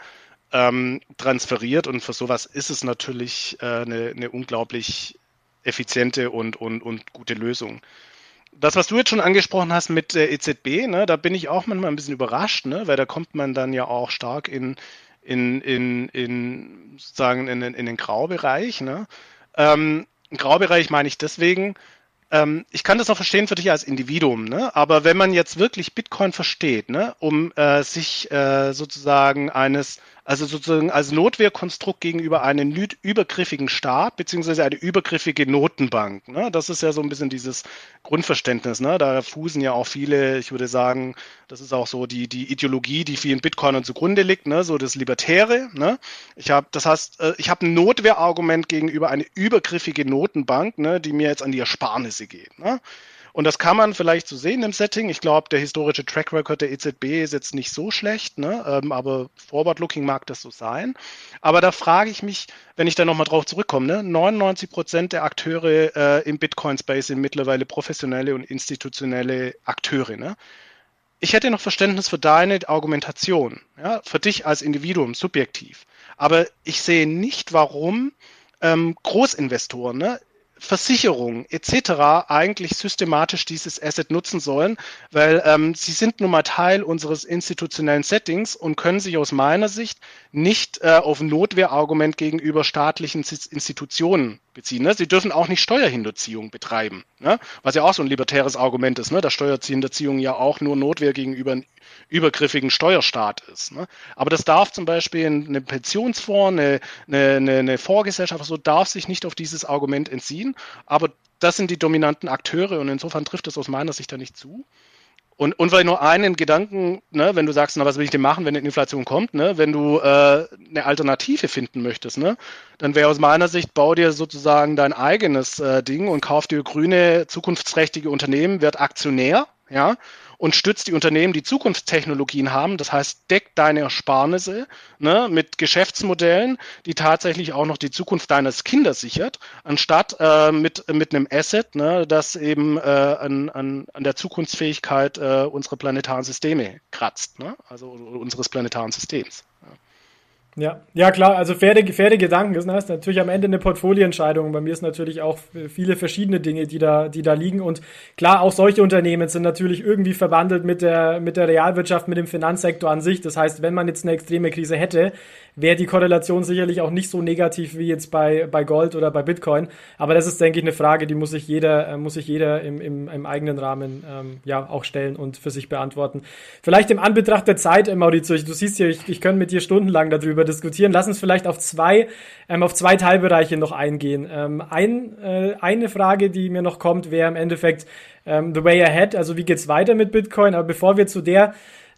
ähm, transferiert. Und für sowas ist es natürlich äh, eine, eine unglaublich effiziente und, und, und gute Lösung das, was du jetzt schon angesprochen hast mit der EZB, ne, da bin ich auch manchmal ein bisschen überrascht, ne, weil da kommt man dann ja auch stark in, in, in, in sozusagen in, in den Graubereich. Ne. Ähm, Graubereich meine ich deswegen, ähm, ich kann das auch verstehen für dich als Individuum, ne? aber wenn man jetzt wirklich Bitcoin versteht, ne, um äh, sich äh, sozusagen eines also sozusagen als Notwehrkonstrukt gegenüber einem übergriffigen Staat beziehungsweise eine übergriffige Notenbank. Ne? Das ist ja so ein bisschen dieses Grundverständnis. Ne? Da fußen ja auch viele, ich würde sagen, das ist auch so die, die Ideologie, die vielen Bitcoinern zugrunde liegt, ne? so das Libertäre. Ne? Ich habe, das heißt, äh, ich habe ein Notwehrargument gegenüber eine übergriffige Notenbank, ne, die mir jetzt an die Ersparnisse geht. Ne? Und das kann man vielleicht so sehen im Setting. Ich glaube, der historische Track Record der EZB ist jetzt nicht so schlecht, ne? Ähm, aber Forward-Looking mag das so sein. Aber da frage ich mich, wenn ich da nochmal drauf zurückkomme, ne? 99 Prozent der Akteure äh, im Bitcoin-Space sind mittlerweile professionelle und institutionelle Akteure. Ne? Ich hätte noch Verständnis für deine Argumentation, ja? für dich als Individuum, subjektiv. Aber ich sehe nicht, warum ähm, Großinvestoren, ne? Versicherungen etc. eigentlich systematisch dieses Asset nutzen sollen, weil ähm, sie sind nun mal Teil unseres institutionellen Settings und können sich aus meiner Sicht nicht äh, auf Notwehrargument gegenüber staatlichen Institutionen beziehen. Ne? Sie dürfen auch nicht Steuerhinterziehung betreiben, ne? was ja auch so ein libertäres Argument ist, ne? dass Steuerhinterziehung ja auch nur Notwehr gegenüber übergriffigen Steuerstaat ist. Ne? Aber das darf zum Beispiel eine Pensionsfonds, eine, eine, eine Vorgesellschaft, so darf sich nicht auf dieses Argument entziehen. Aber das sind die dominanten Akteure und insofern trifft es aus meiner Sicht da nicht zu. Und, und weil nur einen Gedanken, ne, wenn du sagst, na, was will ich denn machen, wenn eine Inflation kommt, ne, wenn du äh, eine Alternative finden möchtest, ne, dann wäre aus meiner Sicht, bau dir sozusagen dein eigenes äh, Ding und kauf dir grüne, zukunftsträchtige Unternehmen, werd Aktionär, ja, und stützt die Unternehmen, die Zukunftstechnologien haben. Das heißt, deckt deine Ersparnisse ne, mit Geschäftsmodellen, die tatsächlich auch noch die Zukunft deines Kindes sichert, anstatt äh, mit, mit einem Asset, ne, das eben äh, an, an, an der Zukunftsfähigkeit äh, unserer planetaren Systeme kratzt, ne, also unseres planetaren Systems. Ja. Ja, klar, also faire, faire Gedanken ist, ne? natürlich am Ende eine Portfolioentscheidung. Bei mir ist natürlich auch viele verschiedene Dinge, die da, die da liegen. Und klar, auch solche Unternehmen sind natürlich irgendwie verwandelt mit der, mit der Realwirtschaft, mit dem Finanzsektor an sich. Das heißt, wenn man jetzt eine extreme Krise hätte, wäre die Korrelation sicherlich auch nicht so negativ wie jetzt bei, bei Gold oder bei Bitcoin. Aber das ist, denke ich, eine Frage, die muss sich jeder, äh, muss sich jeder im, im, im eigenen Rahmen ähm, ja auch stellen und für sich beantworten. Vielleicht im Anbetracht der Zeit, äh, Maurizio, du siehst ja, ich, ich könnte mit dir stundenlang darüber diskutieren. Lass uns vielleicht auf zwei, ähm, auf zwei Teilbereiche noch eingehen. Ähm, ein, äh, eine Frage, die mir noch kommt, wäre im Endeffekt ähm, the way ahead, also wie geht's weiter mit Bitcoin? Aber bevor wir zu der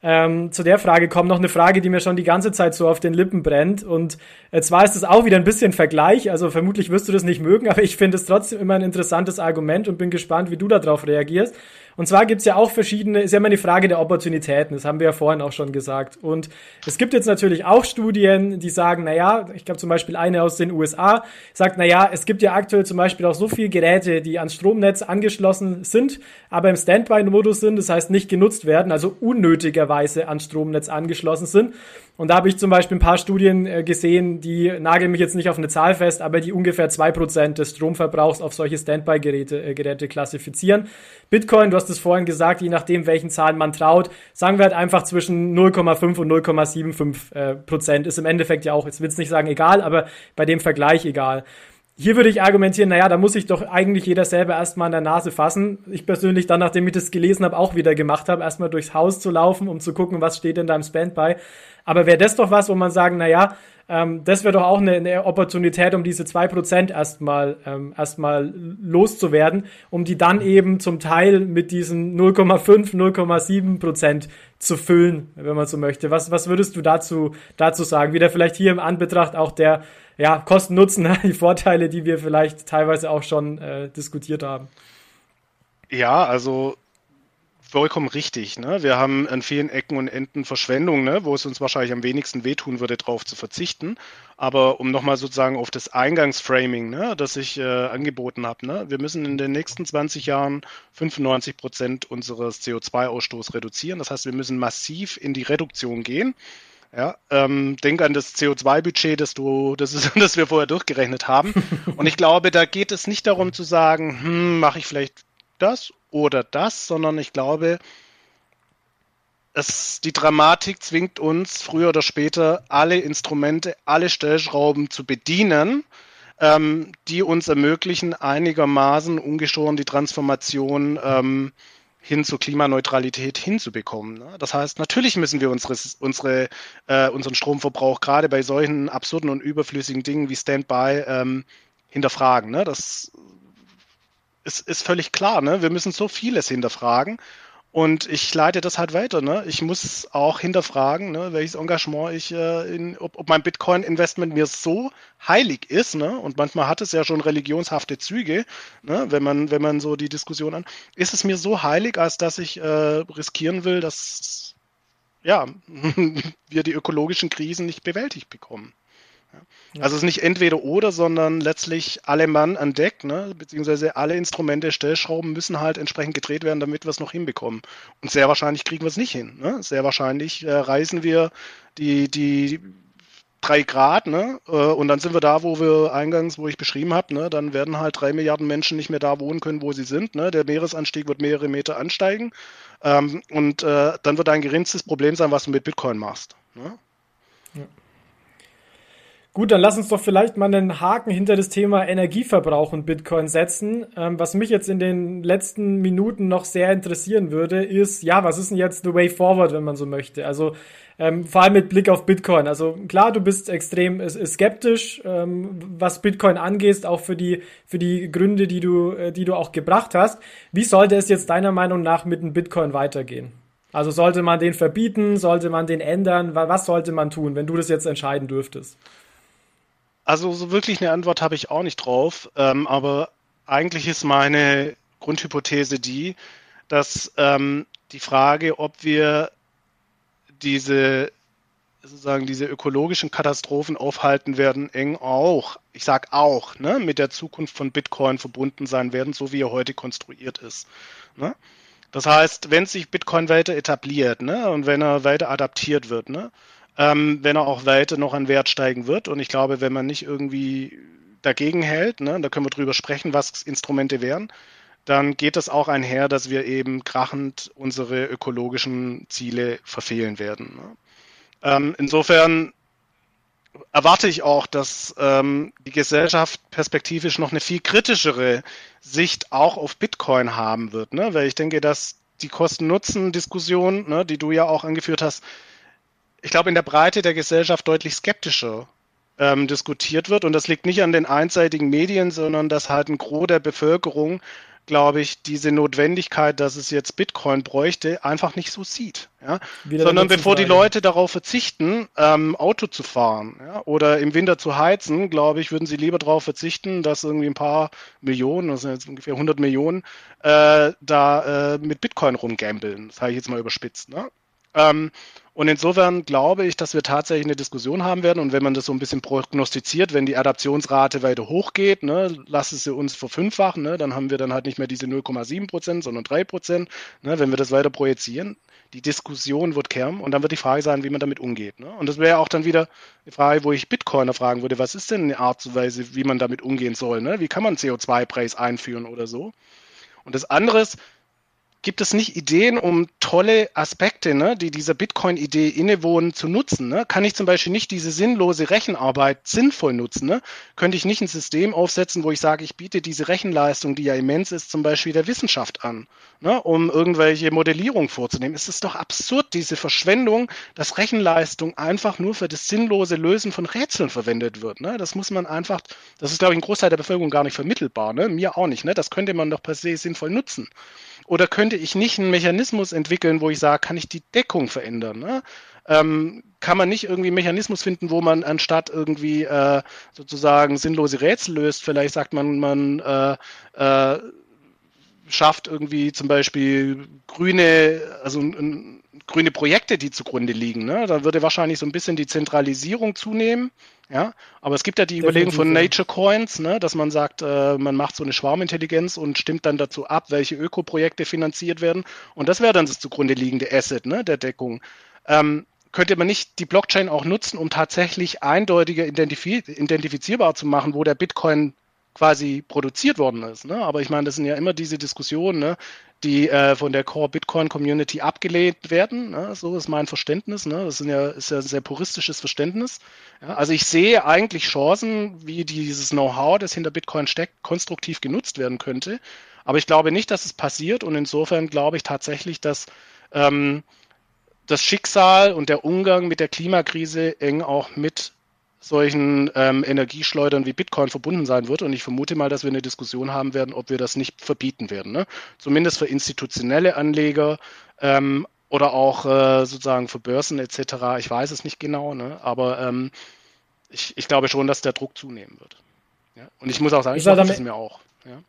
ähm, zu der Frage kommen. Noch eine Frage, die mir schon die ganze Zeit so auf den Lippen brennt. Und äh, zwar ist es auch wieder ein bisschen Vergleich. Also vermutlich wirst du das nicht mögen, aber ich finde es trotzdem immer ein interessantes Argument und bin gespannt, wie du darauf reagierst. Und zwar gibt's ja auch verschiedene, ist ja immer eine Frage der Opportunitäten, das haben wir ja vorhin auch schon gesagt. Und es gibt jetzt natürlich auch Studien, die sagen, na ja, ich glaube zum Beispiel eine aus den USA, sagt, na ja, es gibt ja aktuell zum Beispiel auch so viele Geräte, die ans Stromnetz angeschlossen sind, aber im Standby-Modus sind, das heißt nicht genutzt werden, also unnötigerweise ans Stromnetz angeschlossen sind. Und da habe ich zum Beispiel ein paar Studien äh, gesehen, die nageln mich jetzt nicht auf eine Zahl fest, aber die ungefähr zwei Prozent des Stromverbrauchs auf solche Standby-Geräte äh, Geräte klassifizieren. Bitcoin, du hast es vorhin gesagt, je nachdem, welchen Zahlen man traut, sagen wir halt einfach zwischen 0,5 und 0,75 äh, Prozent. Ist im Endeffekt ja auch, jetzt will es nicht sagen egal, aber bei dem Vergleich egal. Hier würde ich argumentieren, naja, da muss sich doch eigentlich jeder selber erstmal an der Nase fassen. Ich persönlich dann, nachdem ich das gelesen habe, auch wieder gemacht habe, erstmal durchs Haus zu laufen, um zu gucken, was steht in deinem Standby. Aber wäre das doch was, wo man sagen, naja, ähm, das wäre doch auch eine, eine Opportunität, um diese zwei Prozent erstmal ähm, erstmal loszuwerden, um die dann eben zum Teil mit diesen 0,5, 0,7 Prozent zu füllen, wenn man so möchte. Was, was würdest du dazu, dazu sagen? Wieder vielleicht hier im Anbetracht auch der ja, Kosten-Nutzen, die Vorteile, die wir vielleicht teilweise auch schon äh, diskutiert haben. Ja, also vollkommen richtig. Ne? Wir haben an vielen Ecken und Enden Verschwendung, ne? wo es uns wahrscheinlich am wenigsten wehtun würde, darauf zu verzichten. Aber um nochmal sozusagen auf das Eingangsframing, ne, das ich äh, angeboten habe, ne? wir müssen in den nächsten 20 Jahren 95 Prozent unseres CO2-Ausstoßes reduzieren. Das heißt, wir müssen massiv in die Reduktion gehen. Ja, ähm, denk an das CO2-Budget, das du, das ist, das wir vorher durchgerechnet haben. Und ich glaube, da geht es nicht darum zu sagen, hm, mache ich vielleicht das oder das, sondern ich glaube, es, die Dramatik zwingt uns früher oder später alle Instrumente, alle Stellschrauben zu bedienen, ähm, die uns ermöglichen, einigermaßen ungeschoren die Transformation ähm, hin zur Klimaneutralität hinzubekommen. Ne? Das heißt, natürlich müssen wir unsere, unsere, äh, unseren Stromverbrauch gerade bei solchen absurden und überflüssigen Dingen wie Standby ähm, hinterfragen. Ne? Das ist, ist völlig klar. Ne? Wir müssen so vieles hinterfragen. Und ich leite das halt weiter. Ne? Ich muss auch hinterfragen, ne, welches Engagement ich, äh, in, ob, ob mein Bitcoin-Investment mir so heilig ist. Ne? Und manchmal hat es ja schon religionshafte Züge, ne? wenn man wenn man so die Diskussion an. Ist es mir so heilig, als dass ich äh, riskieren will, dass ja wir die ökologischen Krisen nicht bewältigt bekommen? Also es ist nicht entweder oder, sondern letztlich alle Mann an Deck, ne? beziehungsweise alle Instrumente, Stellschrauben müssen halt entsprechend gedreht werden, damit wir es noch hinbekommen. Und sehr wahrscheinlich kriegen wir es nicht hin. Ne? Sehr wahrscheinlich äh, reißen wir die, die drei Grad, ne? Äh, und dann sind wir da, wo wir eingangs, wo ich beschrieben habe, ne? dann werden halt drei Milliarden Menschen nicht mehr da wohnen können, wo sie sind. Ne? Der Meeresanstieg wird mehrere Meter ansteigen. Ähm, und äh, dann wird ein geringstes Problem sein, was du mit Bitcoin machst. Ne? Gut, dann lass uns doch vielleicht mal einen Haken hinter das Thema Energieverbrauch und Bitcoin setzen. Ähm, was mich jetzt in den letzten Minuten noch sehr interessieren würde, ist, ja, was ist denn jetzt the way forward, wenn man so möchte? Also ähm, vor allem mit Blick auf Bitcoin. Also klar, du bist extrem skeptisch, ähm, was Bitcoin angeht, auch für die für die Gründe, die du äh, die du auch gebracht hast. Wie sollte es jetzt deiner Meinung nach mit dem Bitcoin weitergehen? Also sollte man den verbieten, sollte man den ändern? Was sollte man tun, wenn du das jetzt entscheiden dürftest? Also so wirklich eine Antwort habe ich auch nicht drauf, ähm, aber eigentlich ist meine Grundhypothese die, dass ähm, die Frage, ob wir diese sozusagen diese ökologischen Katastrophen aufhalten werden, eng auch, ich sag auch, ne, mit der Zukunft von Bitcoin verbunden sein werden, so wie er heute konstruiert ist. Ne? Das heißt, wenn sich Bitcoin weiter etabliert ne, und wenn er weiter adaptiert wird, ne, ähm, wenn er auch weiter noch an Wert steigen wird, und ich glaube, wenn man nicht irgendwie dagegen hält, ne, da können wir drüber sprechen, was Instrumente wären, dann geht es auch einher, dass wir eben krachend unsere ökologischen Ziele verfehlen werden. Ne? Ähm, insofern erwarte ich auch, dass ähm, die Gesellschaft perspektivisch noch eine viel kritischere Sicht auch auf Bitcoin haben wird, ne? weil ich denke, dass die Kosten-Nutzen-Diskussion, ne, die du ja auch angeführt hast, ich glaube, in der Breite der Gesellschaft deutlich skeptischer ähm, diskutiert wird. Und das liegt nicht an den einseitigen Medien, sondern dass halt ein Gros der Bevölkerung glaube ich, diese Notwendigkeit, dass es jetzt Bitcoin bräuchte, einfach nicht so sieht. Ja? Sondern bevor die Leute darauf verzichten, ähm, Auto zu fahren ja? oder im Winter zu heizen, glaube ich, würden sie lieber darauf verzichten, dass irgendwie ein paar Millionen, das sind jetzt ungefähr 100 Millionen, äh, da äh, mit Bitcoin rumgambeln. Das habe ich jetzt mal überspitzt. Ne? Ähm, und insofern glaube ich, dass wir tatsächlich eine Diskussion haben werden. Und wenn man das so ein bisschen prognostiziert, wenn die Adaptionsrate weiter hochgeht, ne, lassen sie uns verfünffachen, ne, dann haben wir dann halt nicht mehr diese 0,7 Prozent, sondern 3 Prozent. Ne, wenn wir das weiter projizieren, die Diskussion wird kehren und dann wird die Frage sein, wie man damit umgeht. Ne? Und das wäre auch dann wieder die Frage, wo ich Bitcoiner fragen würde, was ist denn eine Art und Weise, wie man damit umgehen soll? Ne? Wie kann man CO2-Preis einführen oder so? Und das andere ist, Gibt es nicht Ideen, um tolle Aspekte, ne, die dieser Bitcoin-Idee innewohnen, zu nutzen? Ne? Kann ich zum Beispiel nicht diese sinnlose Rechenarbeit sinnvoll nutzen? Ne? Könnte ich nicht ein System aufsetzen, wo ich sage, ich biete diese Rechenleistung, die ja immens ist, zum Beispiel der Wissenschaft an, ne, um irgendwelche Modellierung vorzunehmen? Es ist doch absurd, diese Verschwendung, dass Rechenleistung einfach nur für das sinnlose Lösen von Rätseln verwendet wird. Ne? Das muss man einfach, das ist, glaube ich, ein Großteil der Bevölkerung gar nicht vermittelbar. Ne? Mir auch nicht. Ne? Das könnte man doch per se sinnvoll nutzen. Oder könnte ich nicht einen Mechanismus entwickeln, wo ich sage, kann ich die Deckung verändern? Ne? Ähm, kann man nicht irgendwie einen Mechanismus finden, wo man anstatt irgendwie äh, sozusagen sinnlose Rätsel löst, vielleicht sagt man, man äh, äh, schafft irgendwie zum Beispiel grüne, also grüne Projekte, die zugrunde liegen. Ne? Da würde wahrscheinlich so ein bisschen die Zentralisierung zunehmen. Ja, aber es gibt ja die Überlegung von Nature Coins, ne, dass man sagt, äh, man macht so eine Schwarmintelligenz und stimmt dann dazu ab, welche Ökoprojekte finanziert werden. Und das wäre dann das zugrunde liegende Asset ne, der Deckung. Ähm, könnte man nicht die Blockchain auch nutzen, um tatsächlich eindeutiger identifiz identifizierbar zu machen, wo der Bitcoin quasi produziert worden ist. Ne? Aber ich meine, das sind ja immer diese Diskussionen, ne? die äh, von der Core Bitcoin Community abgelehnt werden. Ne? So ist mein Verständnis. Ne? Das ja, ist ja ein sehr puristisches Verständnis. Ja? Also ich sehe eigentlich Chancen, wie dieses Know-how, das hinter Bitcoin steckt, konstruktiv genutzt werden könnte. Aber ich glaube nicht, dass es passiert. Und insofern glaube ich tatsächlich, dass ähm, das Schicksal und der Umgang mit der Klimakrise eng auch mit solchen ähm, Energieschleudern wie Bitcoin verbunden sein wird. Und ich vermute mal, dass wir eine Diskussion haben werden, ob wir das nicht verbieten werden. Ne? Zumindest für institutionelle Anleger ähm, oder auch äh, sozusagen für Börsen etc. Ich weiß es nicht genau, ne? aber ähm, ich, ich glaube schon, dass der Druck zunehmen wird. Ja? Und ich muss auch sagen, ich hoffe es mir auch. Ja?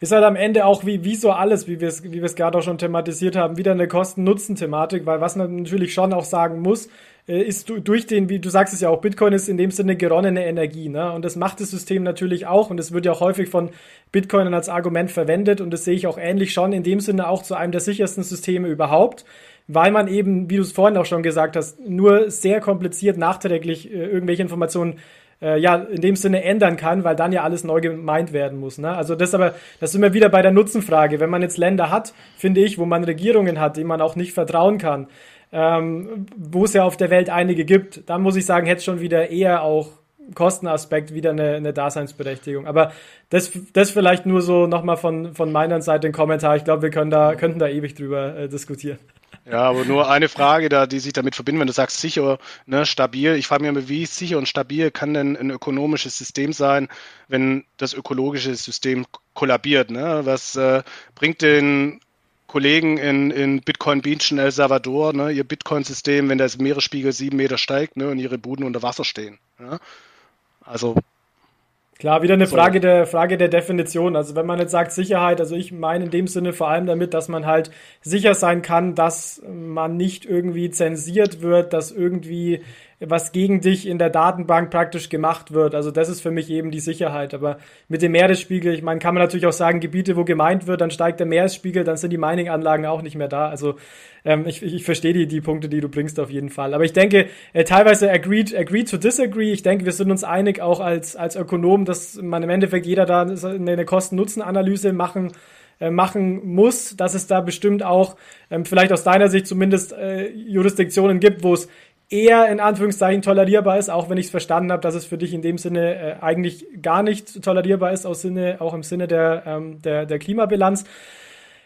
Ist halt am Ende auch wie, wie so alles, wie wir es wie wir es gerade auch schon thematisiert haben, wieder eine Kosten-Nutzen-Thematik, weil was man natürlich schon auch sagen muss, äh, ist durch den, wie du sagst es ja auch, Bitcoin ist in dem Sinne geronnene Energie, ne? Und das macht das System natürlich auch und es wird ja auch häufig von Bitcoinern als Argument verwendet und das sehe ich auch ähnlich schon in dem Sinne auch zu einem der sichersten Systeme überhaupt weil man eben, wie du es vorhin auch schon gesagt hast, nur sehr kompliziert nachträglich äh, irgendwelche Informationen äh, ja in dem Sinne ändern kann, weil dann ja alles neu gemeint werden muss. Ne? Also das aber, das sind wir wieder bei der Nutzenfrage. Wenn man jetzt Länder hat, finde ich, wo man Regierungen hat, denen man auch nicht vertrauen kann, ähm, wo es ja auf der Welt einige gibt, dann muss ich sagen, hätte schon wieder eher auch Kostenaspekt wieder eine, eine Daseinsberechtigung. Aber das, das vielleicht nur so nochmal von, von meiner Seite ein Kommentar. Ich glaube, wir können da, könnten da ewig drüber äh, diskutieren. Ja, aber nur eine Frage da, die sich damit verbindet, wenn du sagst sicher, ne, stabil. Ich frage mich immer, wie sicher und stabil kann denn ein ökonomisches System sein, wenn das ökologische System kollabiert? Ne? Was äh, bringt den Kollegen in, in Bitcoin Beach in El Salvador, ne, ihr Bitcoin-System, wenn das Meeresspiegel sieben Meter steigt ne, und ihre Buden unter Wasser stehen? Ja? Also Klar, wieder eine Frage der Frage der Definition. Also wenn man jetzt sagt Sicherheit, also ich meine in dem Sinne vor allem damit, dass man halt sicher sein kann, dass man nicht irgendwie zensiert wird, dass irgendwie was gegen dich in der Datenbank praktisch gemacht wird. Also das ist für mich eben die Sicherheit. Aber mit dem Meeresspiegel, ich meine, kann man natürlich auch sagen, Gebiete, wo gemeint wird, dann steigt der Meeresspiegel, dann sind die Mining-Anlagen auch nicht mehr da. Also ähm, ich, ich verstehe die, die Punkte, die du bringst auf jeden Fall. Aber ich denke, äh, teilweise agreed, agreed to disagree. Ich denke, wir sind uns einig auch als, als Ökonom, dass man im Endeffekt jeder da eine Kosten-Nutzen-Analyse machen äh, machen muss, dass es da bestimmt auch ähm, vielleicht aus deiner Sicht zumindest äh, Jurisdiktionen gibt, wo es eher in Anführungszeichen tolerierbar ist, auch wenn ich es verstanden habe, dass es für dich in dem Sinne äh, eigentlich gar nicht tolerierbar ist, aus Sinne, auch im Sinne der, ähm, der, der Klimabilanz.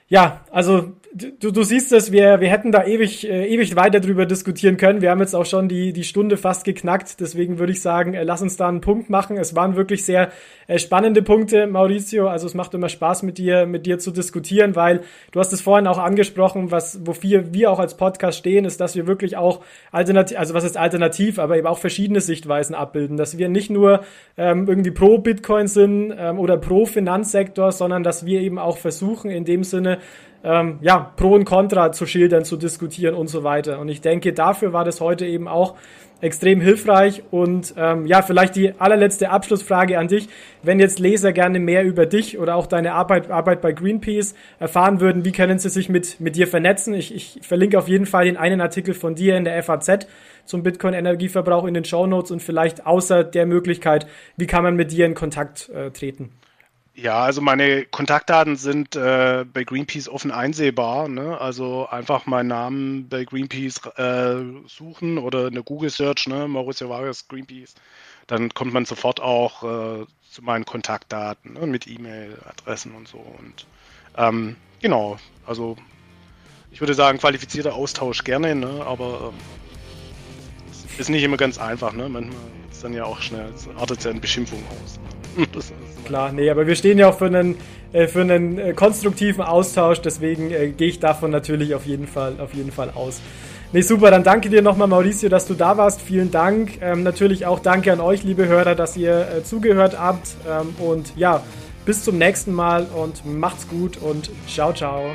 Ja, also du, du siehst es, wir, wir hätten da ewig, äh, ewig weiter drüber diskutieren können. Wir haben jetzt auch schon die, die Stunde fast geknackt. Deswegen würde ich sagen, äh, lass uns da einen Punkt machen. Es waren wirklich sehr äh, spannende Punkte, Maurizio. Also es macht immer Spaß mit dir, mit dir zu diskutieren, weil du hast es vorhin auch angesprochen, was, wofür wir auch als Podcast stehen, ist, dass wir wirklich auch alternativ, also was ist alternativ, aber eben auch verschiedene Sichtweisen abbilden. Dass wir nicht nur ähm, irgendwie pro Bitcoin sind ähm, oder pro Finanzsektor, sondern dass wir eben auch versuchen, in dem Sinne, ähm, ja, Pro und Contra zu schildern, zu diskutieren und so weiter. Und ich denke, dafür war das heute eben auch extrem hilfreich. Und ähm, ja, vielleicht die allerletzte Abschlussfrage an dich. Wenn jetzt Leser gerne mehr über dich oder auch deine Arbeit, Arbeit bei Greenpeace erfahren würden, wie können sie sich mit, mit dir vernetzen? Ich, ich verlinke auf jeden Fall den einen Artikel von dir in der FAZ zum Bitcoin-Energieverbrauch in den Show Notes und vielleicht außer der Möglichkeit, wie kann man mit dir in Kontakt äh, treten? Ja, also meine Kontaktdaten sind äh, bei Greenpeace offen einsehbar. Ne? Also einfach meinen Namen bei Greenpeace äh, suchen oder eine Google-Search, ne? Mauricio Vargas Greenpeace. Dann kommt man sofort auch äh, zu meinen Kontaktdaten ne? mit E-Mail-Adressen und so. Und ähm, genau, also ich würde sagen, qualifizierter Austausch gerne, ne? aber ähm, ist nicht immer ganz einfach. Ne? Manchmal ist dann ja auch schnell, artet ja in Beschimpfung aus. Klar, nee, aber wir stehen ja auch für einen, äh, für einen äh, konstruktiven Austausch, deswegen äh, gehe ich davon natürlich auf jeden Fall, auf jeden Fall aus. Nee, super, dann danke dir nochmal, Mauricio, dass du da warst. Vielen Dank. Ähm, natürlich auch danke an euch, liebe Hörer, dass ihr zugehört habt. Ähm, und ja, bis zum nächsten Mal und macht's gut und ciao, ciao.